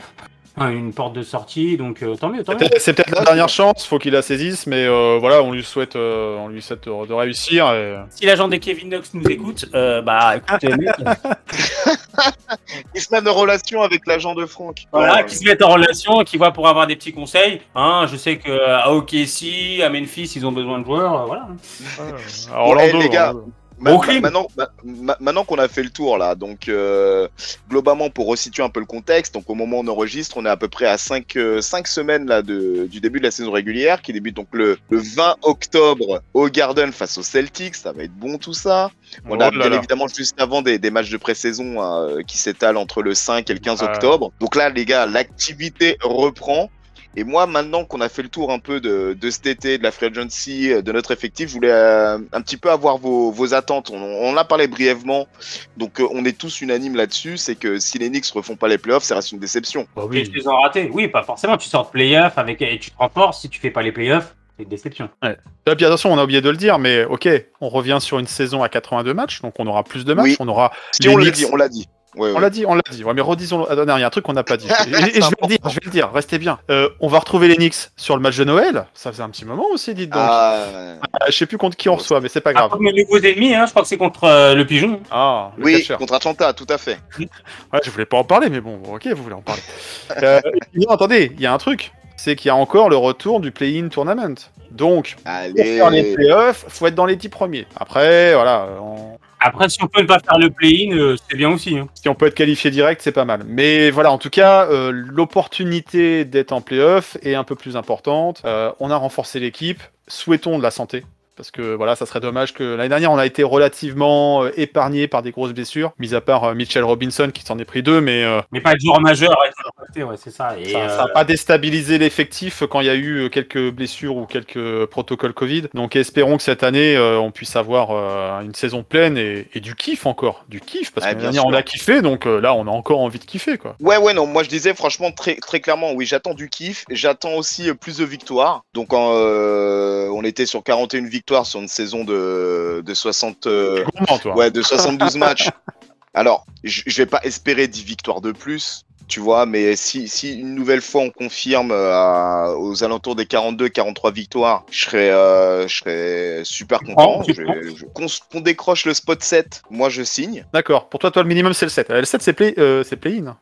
une porte de sortie, donc euh, tant mieux, tant C'est mieux. peut-être- C'est peut-être la dernière chance, faut qu'il la saisisse, mais euh, voilà, on lui souhaite, euh, on lui souhaite de, de réussir. et- Si l'agent de Kevin Knox nous écoute, euh, bah écoutez, *laughs* il se met en relation avec l'agent de Franck. voilà, Euh, qui se mettent en relation, qui voient pour avoir des petits conseils. Hein, je sais que à OKC, à Memphis, ils ont besoin de joueurs, voilà. Alors, Bon, Orlando, les gars, Orlando. Ma- maintenant, ma- ma- maintenant qu'on a fait le tour là, donc euh, globalement pour resituer un peu le contexte, donc au moment où on enregistre, on est à peu près à 5 semaines là de, du début de la saison régulière qui débute donc le, le 20 octobre au Garden face aux Celtics, ça va être bon tout ça. On Oh a bien là. évidemment juste avant des, des matchs de pré-saison hein, euh, qui s'étalent entre le 5 et le 15 Ouais. octobre. Donc là les gars, l'activité reprend. Et moi, maintenant qu'on a fait le tour un peu de, de cet été, de la free agency, euh, de notre effectif, je voulais euh, un petit peu avoir vos, vos attentes. On, on en a parlé brièvement, donc euh, on est tous unanimes là-dessus. C'est que si les Knicks refont pas les playoffs, ça reste une déception. Bah Et oui. tu les as ratés. Oui, pas forcément. Tu sors de playoff avec et tu te renforces. Si tu fais pas les playoffs, c'est une déception. Et puis attention, on a oublié de le dire, mais ok, on revient sur une saison à 82 matchs, donc on aura plus de matchs, Oui. on aura. Si les on l'a Knicks- dit, on l'a dit. Ouais, On ouais. l'a dit, on l'a dit. Ouais, mais redisons. Ah, non, il y a un truc qu'on n'a pas dit. Et, *laughs* et- et je vais le dire, je vais le dire. Restez bien. Euh, on va retrouver les Knicks sur le match de Noël. Ça faisait un petit moment aussi, dites donc. Ah, Euh, je sais plus contre qui on reçoit, mais c'est pas grave. Après, mes nouveaux ennemis, hein, je crois que c'est contre euh, le pigeon. Ah, le oui, contre Atlanta, tout à fait. *laughs* Ouais, je voulais pas en parler, mais bon, ok, vous voulez en parler. Euh, non, attendez, il y a un truc. C'est qu'il y a encore le retour du play-in tournament. Donc, pour faire les playoffs, faut être dans les 10 premiers. Après, voilà, on- Après, si on peut ne pas faire le play-in, euh, c'est bien aussi. hein. si on peut être qualifié direct, c'est pas mal. Mais voilà, en tout cas, euh, l'opportunité d'être en playoff est un peu plus importante. Euh, on a renforcé l'équipe. Souhaitons de la santé. Parce que voilà, ça serait dommage que l'année dernière on a été relativement euh, épargné par des grosses blessures, mis à part euh, Mitchell Robinson qui s'en est pris deux, mais euh, Mais pas être joueur majeur, être impacté, ouais, c'est ça. Et, ça euh, n'a pas déstabilisé l'effectif quand il y a eu euh, quelques blessures ou quelques protocoles Covid. Donc espérons que cette année euh, on puisse avoir euh, une saison pleine et, et du kiff encore, du kiff parce Ouais, que bien l'année dernière on sûr. a kiffé, donc euh, là on a encore envie de kiffer quoi. Ouais, ouais, non, moi je disais franchement très, très clairement, oui, j'attends du kiff, j'attends aussi euh, plus de victoires. Donc en, euh, on était sur 41 victoires sur une saison de, de 60, euh, ouais, de 72 matchs. *laughs* Alors, je vais pas espérer 10 victoires de plus, tu vois, mais si, si une nouvelle fois on confirme euh, à- aux alentours des 42-43 victoires, je serais, euh, je serais super content. Je- je- Qu'on qu'on décroche le spot 7, moi je signe. D'accord. Pour toi, toi le minimum c'est le 7. Euh, Le 7 c'est play, euh, c'est play-in.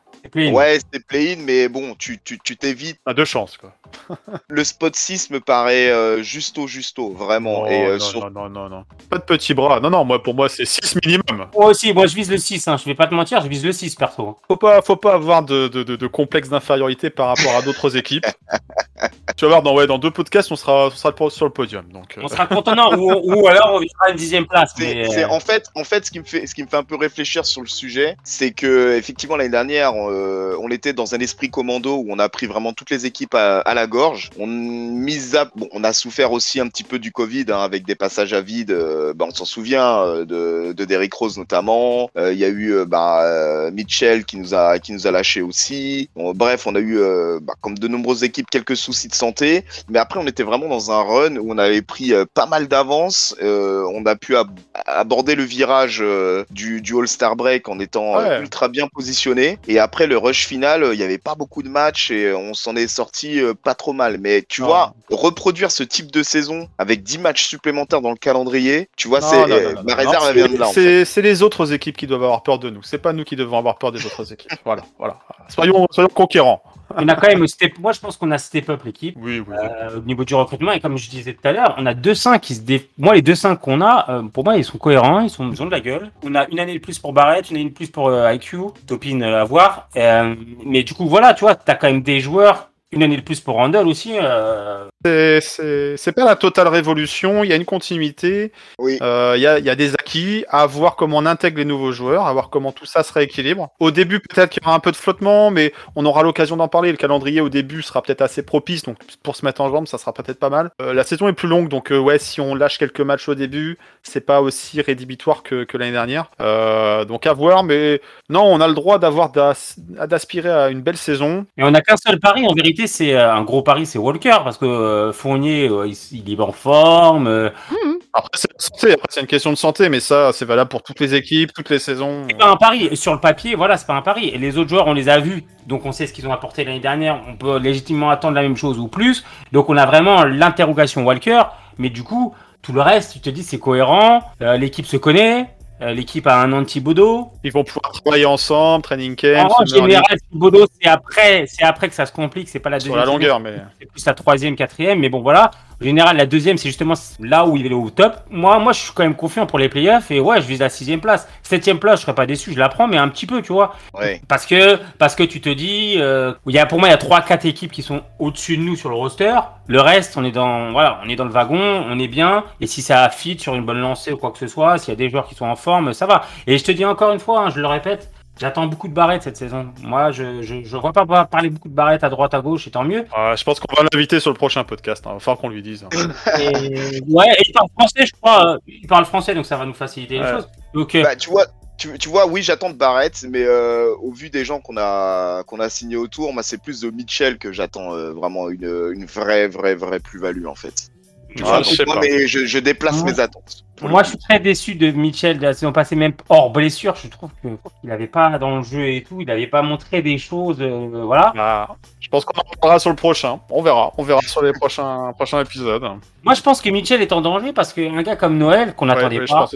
Ouais, c'est play-in, mais bon, tu tu- tu t'évites. À deux chances quoi. *laughs* Le spot 6 me paraît euh, justo, justo, vraiment. Oh, et euh, non, sur- non, non, non, non. Pas de petits bras. Non, non, moi pour moi c'est 6 minimum. Moi aussi, moi je vise le 6, hein. je vais pas te mentir, je vise le 6 perso. Faut pas, faut pas avoir de, de, de, de complexe d'infériorité par rapport à d'autres équipes. *laughs* tu vas voir, dans, ouais, dans deux podcasts, on sera, on sera sur le podium. Donc, euh, On sera content, non, ou, ou alors on visera une dixième place. C'est, mais, c'est- euh, en fait, en fait, ce qui me fait, ce qui me fait un peu réfléchir sur le sujet, c'est que effectivement l'année dernière, euh, on était dans un esprit commando où on a pris vraiment toutes les équipes à, à la gorge. On mise à, bon, on a souffert aussi un petit peu du Covid hein, avec des passages à vide. euh, bah, on s'en souvient euh, de, de Derrick Rose notamment. Euh, Il y a eu bah, Mitchell qui nous a, qui nous a lâché aussi. Bon, bref, on a eu, bah, comme de nombreuses équipes, quelques soucis de santé. Mais après, on était vraiment dans un run où on avait pris pas mal d'avance. On a pu ab- aborder le virage du, du All-Star Break en étant Ouais. ultra bien positionné. Et après le rush final, euh, il n'y avait pas beaucoup de matchs et on s'en est sorti euh, pas trop mal. Mais tu Non. vois, reproduire ce type de saison avec 10 matchs supplémentaires dans le calendrier, tu vois, c'est euh, ma réserve non, elle vient de là. en fait. C'est les autres équipes qui doivent avoir peur de nous. C'est pas nous qui devons avoir peur des autres équipes. Voilà, voilà. Soyons, soyons conquérants. On a quand même step. Moi je pense qu'on a step up l'équipe. Oui, oui. oui. euh, au niveau du recrutement et comme je disais tout à l'heure on a deux 5 qui se dé... moi les deux 5 qu'on a euh, pour moi ils sont cohérents ils, sont... ils ont de la gueule on a une année de plus pour Barrett une année de plus pour euh, IQ Topin euh, à voir Euh, mais du coup voilà tu vois t'as quand même des joueurs une année de plus pour Randall aussi euh, C'est- pas la totale révolution. Il y a une continuité. Oui. Euh, Il y, a, il y a des rookies, à voir comment on intègre les nouveaux joueurs, à voir comment tout ça se rééquilibre. Au début, peut-être qu'il y aura un peu de flottement, mais on aura l'occasion d'en parler. Le calendrier au début sera peut-être assez propice, donc pour se mettre en jambe, ça sera peut-être pas mal. Euh, la saison est plus longue, donc euh, ouais, si on lâche quelques matchs au début, c'est pas aussi rédhibitoire que, que l'année dernière. Euh, donc à voir, mais non, on a le droit d'avoir d'as- d'aspirer à une belle saison. Et on n'a qu'un seul pari, en vérité, c'est euh, un gros pari, c'est Walker, parce que euh, Fournier, euh, il, il est en forme. euh, Après, c'est la santé, après, c'est une question de santé, mais ça, c'est valable pour toutes les équipes, toutes les saisons. C'est pas un pari. Et Sur le papier, voilà, c'est pas un pari. Et les autres joueurs, on les a vus. Donc on sait ce qu'ils ont apporté l'année dernière. On peut légitimement attendre la même chose ou plus. Donc on a vraiment l'interrogation Walker. Mais du coup, tout le reste, tu te dis, c'est cohérent. Euh, L'équipe se connaît. Euh, L'équipe a un anti-Bodo. Ils vont pouvoir travailler ensemble, training camp, En général, Bodo, c'est après, c'est après que ça se complique. C'est pas la sur deuxième. la longueur, mais. c'est plus la troisième, quatrième, mais bon voilà. En général, la deuxième, c'est justement là où il est au top. Moi, moi, je suis quand même confiant pour les playoffs et ouais, je vise la sixième place. Septième place, je serais pas déçu, je la prends, mais un petit peu, tu vois. Ouais. Parce que, parce que tu te dis, euh, il y a, pour moi, il y a trois, quatre équipes qui sont au-dessus de nous sur le roster. Le reste, on est dans, voilà, on est dans le wagon, on est bien. Et si ça fit sur une bonne lancée ou quoi que ce soit, s'il y a des joueurs qui sont en forme, ça va. Et je te dis encore une fois, hein, je le répète, j'attends beaucoup de barrettes cette saison. Moi, je, je, je vois pas parler beaucoup de barrettes à droite, à gauche, et tant mieux. Euh, je pense qu'on va l'inviter sur le prochain podcast. Il va falloir qu'on lui dise. hein. *laughs* Et... Ouais, et il parle français, je crois. Il parle français, donc ça va nous faciliter les choses. Donc, euh, Bah, tu vois, tu, tu vois, oui, j'attends de Barrett, mais euh, au vu des gens qu'on a qu'on a signés autour, moi, c'est plus de Mitchell que j'attends euh, vraiment une, une vraie, vraie, vraie plus-value en fait. Tu Ah, vois, je sais moi, pas. mais je, je déplace Ouais. mes attentes. Moi, je suis très déçu de Mitchell de la saison passée, même hors blessure. Je trouve qu'il n'avait pas dans le jeu et tout, il n'avait pas montré des choses. euh, voilà. Ah, je pense qu'on en parlera sur le prochain. On verra. On verra sur les prochains, *laughs* prochains épisodes. Moi, je pense que Mitchell est en danger parce qu'un gars comme Noël, qu'on n'attendait ouais, pas,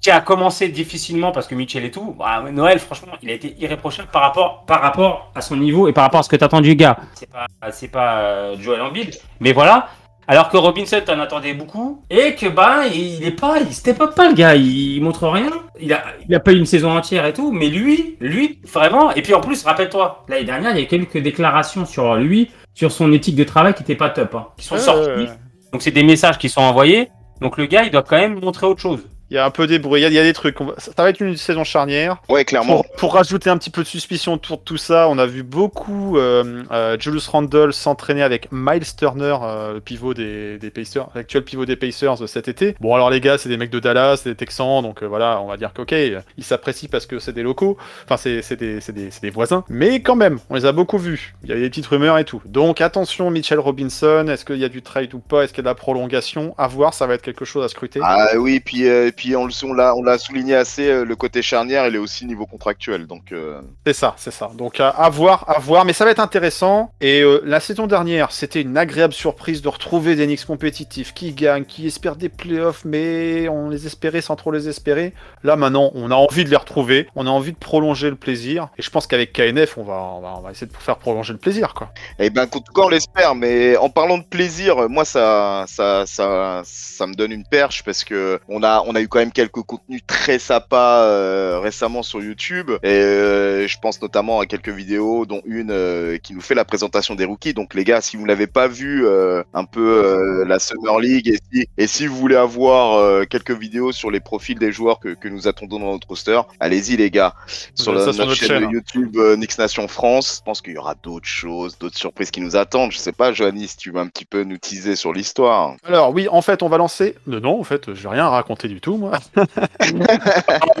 qui a commencé difficilement parce que Mitchell et tout, bah, Noël, franchement, il a été irréprochable par rapport, par rapport à son niveau et par rapport à ce que t'attends du gars. C'est pas, pas euh, Joel Embiid, mais voilà. Alors que Robinson, t'en attendais beaucoup et que bah il est pas, il step up pas le gars, il, montre rien. Il a, il a pas eu une saison entière et tout, mais lui, lui, vraiment. Et puis en plus, rappelle-toi, l'année dernière, il y a quelques déclarations sur lui, sur son éthique de travail qui était pas top, hein, qui sont Ouais, sorties. Donc c'est des messages qui sont envoyés. Donc le gars, il doit quand même montrer autre chose. Il y a un peu des bruits, il y a- il y, a des trucs. Va- Ça va être une saison charnière. Ouais, clairement. Pour, pour rajouter un petit peu de suspicion autour de tout ça, on a vu beaucoup euh, euh, Julius Randle s'entraîner avec Miles Turner, euh, le pivot des, des Pacers, l'actuel pivot des Pacers euh, cet été. Bon, alors les gars, c'est des mecs de Dallas, c'est des Texans, donc euh, voilà, on va dire qu'ok, ils s'apprécient parce que c'est des locaux, enfin, c'est des, des, voisins. Mais quand même, on les a beaucoup vus. Il y a des petites rumeurs et tout. Donc attention, Mitchell Robinson, est-ce qu'il y a du trade ou pas? Est-ce qu'il y a de la prolongation? À voir, ça va être quelque chose à scruter. Ah oui, puis, puis on, l'a on l'a souligné assez, euh, le côté charnière, il est aussi niveau contractuel. Donc, euh, C'est ça, c'est ça. Donc à, à voir, à voir, mais ça va être intéressant. Et euh, la saison dernière, c'était une agréable surprise de retrouver des Knicks compétitifs qui gagnent, qui espèrent des playoffs, mais on les espérait sans trop les espérer. Là maintenant, on a envie de les retrouver, on a envie de prolonger le plaisir. Et je pense qu'avec KNF, on va, on va, on va essayer de faire prolonger le plaisir, quoi. Eh ben, en tout cas, on l'espère, mais en parlant de plaisir, moi, ça, ça, ça, ça me donne une perche parce que on a, on a eu quand même quelques contenus très sympas euh, récemment sur YouTube. Et euh, je pense notamment à quelques vidéos, dont une euh, qui nous fait la présentation des rookies. Donc, les gars, si vous ne l'avez pas vu, euh, un peu euh, la Summer League, et si, et si vous voulez avoir euh, quelques vidéos sur les profils des joueurs que, que nous attendons dans notre roster, allez-y, les gars. Sur, la- notre notre chaîne, chaîne, de hein. YouTube euh, Knicks Nation France. Je pense qu'il y aura d'autres choses, d'autres surprises qui nous attendent. Je sais pas, Johanny, si tu veux un petit peu nous teaser sur l'histoire. Alors oui, en fait, on va lancer. Non, en fait, je vais rien raconter du tout, moi. *laughs*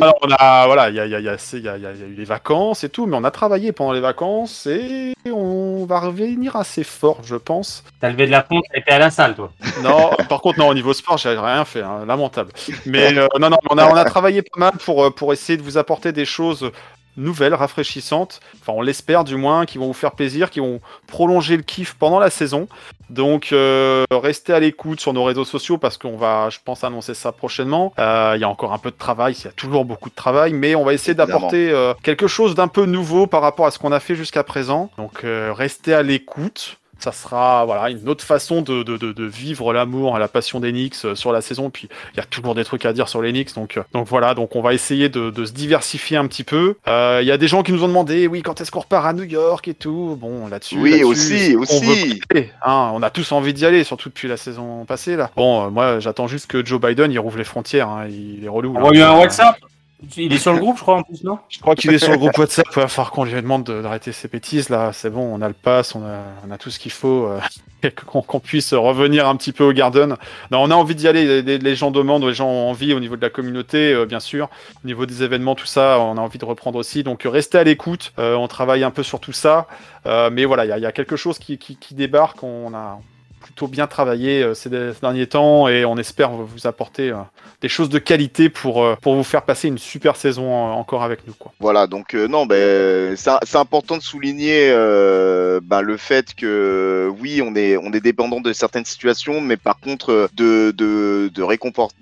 Alors, on a, voilà, il y a, il y, a, il y, a, il y a- il y a eu les vacances et tout, mais on a travaillé pendant les vacances et on va revenir assez fort, je pense. T'as levé de la pompe, t'as été à la salle, toi. Non, par contre, non, au niveau sport, j'ai rien fait, hein, lamentable. Mais euh, non, non, on a, on a travaillé pas mal pour, euh, pour essayer de vous apporter des choses nouvelles, rafraîchissantes. Enfin, on l'espère du moins, qui vont vous faire plaisir, qui vont prolonger le kiff pendant la saison. Donc, euh, restez à l'écoute sur nos réseaux sociaux parce qu'on va, je pense, annoncer ça prochainement. Euh, Il y a encore un peu de travail, il y a toujours beaucoup de travail, mais on va essayer d'apporter euh, quelque chose d'un peu nouveau par rapport à ce qu'on a fait jusqu'à présent. Donc, euh, restez à l'écoute. Ça sera voilà une autre façon de, de, de, de vivre l'amour et la passion des Knicks euh, sur la saison. Puis il y a toujours des trucs à dire sur les Knicks, donc euh, donc voilà, donc on va essayer de, de se diversifier un petit peu. Euh, Il y a des gens qui nous ont demandé, oui, quand est-ce qu'on repart à New York et tout? Bon, là-dessus. Oui, là-dessus, aussi, on aussi. veut hein. on a tous envie d'y aller, surtout depuis la saison passée là. Bon, euh, moi j'attends juste que Joe Biden il rouvre les frontières, hein. il est relou. là. Envoie-lui un WhatsApp. Il est sur le groupe, je crois, en plus, non? Je crois qu'il est sur le groupe WhatsApp. Il va falloir qu'on lui demande de- d'arrêter ses bêtises là. C'est bon, on a le pass, on a, tout ce qu'il faut. euh, *laughs* qu'on puisse revenir un petit peu au Garden. Non, on a envie d'y aller. Les, gens demandent, les gens ont envie au niveau de la communauté, euh, bien sûr. Au niveau des événements, tout ça, on a envie de reprendre aussi. Donc restez à l'écoute. Euh, on travaille un peu sur tout ça. Mais voilà, il y, a- quelque chose qui- qui débarque. On a plutôt bien travaillé euh, ces, derniers temps et on espère vous apporter euh, des choses de qualité pour, euh, pour vous faire passer une super saison encore avec nous. Quoi. Voilà, donc non, ben c'est important de souligner ben, le fait que oui, on est on est dépendant de certaines situations, mais par contre de de de,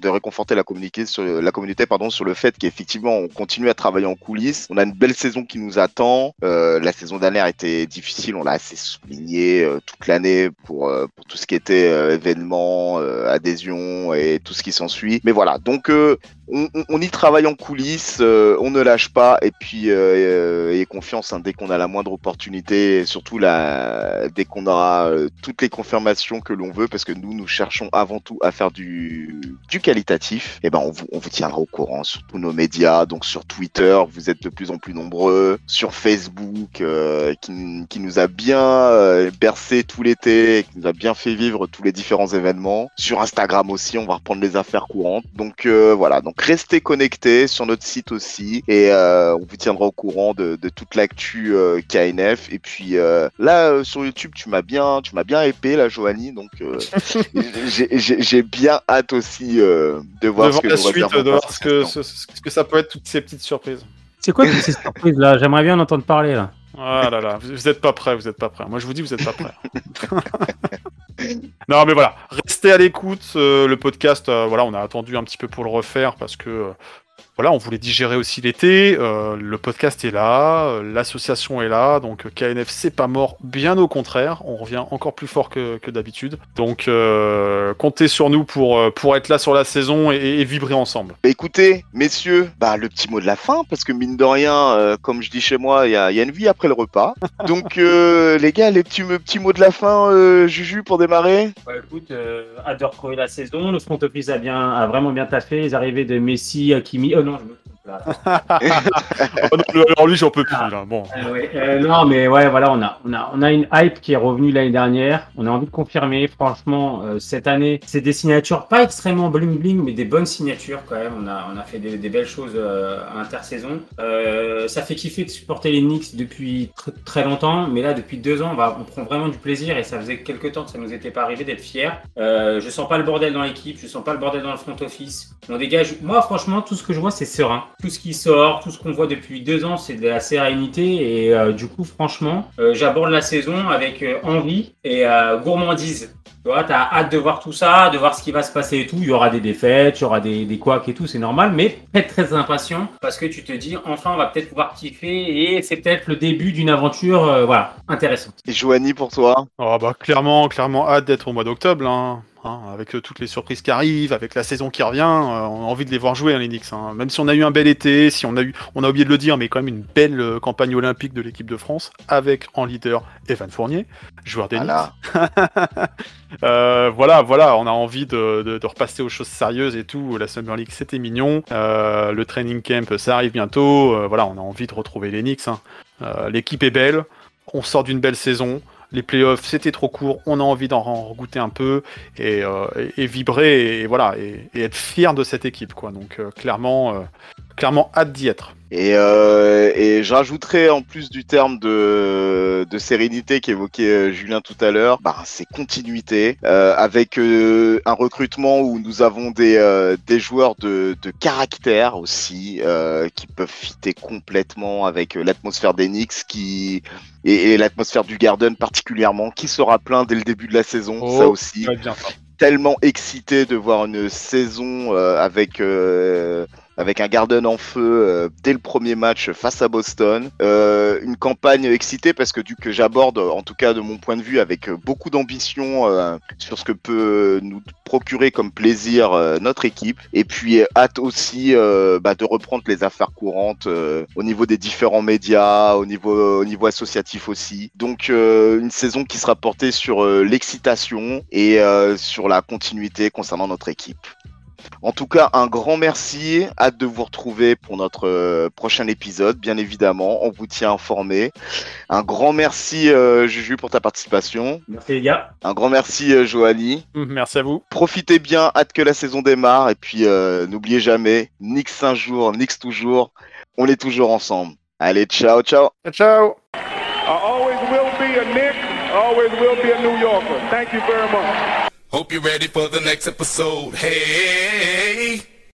de réconforter la communauté sur la communauté pardon sur le fait qu'effectivement on continue à travailler en coulisses. On a une belle saison qui nous attend. La saison dernière était difficile, on l'a assez souligné toute l'année pour pour tout ce qui était euh, événements, euh, adhésion et tout ce qui s'ensuit. Mais voilà, donc euh, on, y travaille en coulisses, on ne lâche pas et puis ayez confiance hein, dès qu'on a la moindre opportunité, et surtout la, dès qu'on aura toutes les confirmations que l'on veut, parce que nous nous cherchons avant tout à faire du, du qualitatif. Et ben on vous, on vous tiendra au courant sur tous nos médias, donc sur Twitter, vous êtes de plus en plus nombreux, sur Facebook qui, qui nous a bien bercé tout l'été, qui nous a bien fait vivre tous les différents événements, sur Instagram aussi, on va reprendre les affaires courantes. Donc euh, voilà, donc restez connectés sur notre site aussi et euh, on vous tiendra au courant de, de toute l'actu euh, KNF. Et puis euh, là euh, sur YouTube, tu m'as bien, tu m'as bien épée là, Joanie. Donc euh, *laughs* j'ai- bien hâte aussi euh, de voir de ce que la suite, de voir ce que, saison. ce, ce que ça peut être, toutes ces petites surprises. C'est quoi toutes ces surprises là? J'aimerais bien en entendre parler là. Ah là là, vous, vous êtes pas prêts, vous êtes pas prêts. Moi je vous dis, vous êtes pas prêts. *laughs* non mais voilà, restez à l'écoute. euh, le podcast, euh, voilà, on a attendu un petit peu pour le refaire parce que euh, voilà, on voulait digérer aussi l'été. euh, le podcast est là, euh, l'association est là, donc euh, KNF c'est pas mort, bien au contraire, on revient encore plus fort que, que d'habitude. Donc euh, comptez sur nous pour pour être là sur la saison et, et vibrer ensemble. Bah, écoutez, messieurs, bah le petit mot de la fin, parce que mine de rien, euh, comme je dis chez moi, il y a, il y a une vie après le repas. *laughs* Donc euh, les gars, les petits, petits mots de la fin, euh, Juju, pour démarrer. Ouais, écoute, euh, hâte de retrouver la saison. Le front office a, bien, a vraiment bien taffé. Les arrivées de Messi, Hakimi. Non. Oh non, lui j'en peux plus là. Bon. Ouais, euh, non, mais ouais, voilà, on a, on a, on a une hype qui est revenue l'année dernière. On a envie de confirmer. Franchement, euh, cette année, c'est des signatures pas extrêmement bling bling, mais des bonnes signatures quand même. On a, on a fait des, belles choses à. Euh, ça fait kiffer de supporter les Knicks depuis tr- très longtemps, mais là, depuis deux ans, on, va, on prend vraiment du plaisir et ça faisait quelques temps que ça nous était pas arrivé d'être fiers. Je sens pas le bordel dans l'équipe, je sens pas le bordel dans le front office. On dégage. Moi, franchement, tout ce que je vois, c'est serein. Tout ce qui sort, tout ce qu'on voit depuis deux ans, c'est de la sérénité. Et euh, du coup, franchement, euh, j'aborde la saison avec euh, envie et euh, gourmandise. Tu vois, t'as hâte de voir tout ça, de voir ce qui va se passer et tout. Il y aura des défaites, il y aura des, des couacs et tout, c'est normal. Mais très très impatient parce que tu te dis, enfin, on va peut-être pouvoir kiffer et c'est peut-être le début d'une aventure, euh, voilà, intéressante. Et Joanie, pour toi? Ah bah clairement, clairement hâte d'être au mois d'octobre, hein, hein, avec euh, toutes les surprises qui arrivent, avec la saison qui revient, euh, on a envie de les voir jouer hein, les Knicks. hein. Même si on a eu un bel été, si on a eu, on a oublié de le dire, mais quand même une belle euh, campagne olympique de l'équipe de France, avec en leader Evan Fournier, joueur des Voilà. Knicks. *laughs* Voilà, voilà, on a envie de, de- de repasser aux choses sérieuses et tout. La Summer League, c'était mignon. Le training camp, ça arrive bientôt. Voilà, on a envie de retrouver les Knicks. L'équipe est belle. On sort d'une belle saison. Les playoffs, c'était trop court. On a envie d'en en goûter un peu et, euh, vibrer et, voilà et, et être fier de cette équipe, quoi. Donc euh, clairement, euh, clairement hâte d'y être. Et, euh, et je rajouterais en plus du terme de, de sérénité qu'évoquait euh, Julien tout à l'heure, bah, c'est continuité euh, avec euh, un recrutement où nous avons des, euh, des joueurs de, de caractère aussi euh, qui peuvent fitter complètement avec l'atmosphère d'Enix qui et, et l'atmosphère du Garden particulièrement qui sera plein dès le début de la saison Oh, ça aussi bien ça. tellement excité de voir une saison euh, avec euh, avec un Garden en feu euh, dès le premier match face à Boston. Euh, une campagne excitée parce que du que j'aborde, en tout cas de mon point de vue, avec beaucoup d'ambition euh, sur ce que peut nous procurer comme plaisir euh, notre équipe. Et puis hâte aussi euh, bah, de reprendre les affaires courantes euh, au niveau des différents médias, au niveau, au niveau associatif aussi. Donc euh, une saison qui sera portée sur euh, l'excitation et euh, sur la continuité concernant notre équipe. En tout cas, un grand merci. Hâte de vous retrouver pour notre euh, prochain épisode, bien évidemment. On vous tient informé. Un grand merci, euh, Juju, pour ta participation. Merci les gars. Un grand merci, euh, Joanie. Merci à vous. Profitez bien, hâte que la saison démarre. Et puis, euh, n'oubliez jamais, Nix un jour, Nix toujours. On est toujours ensemble. Allez, ciao, ciao. Ciao. I always will be a Knick, always will be a New Yorker. Thank you very much. Hope you're ready for the next episode. Hey.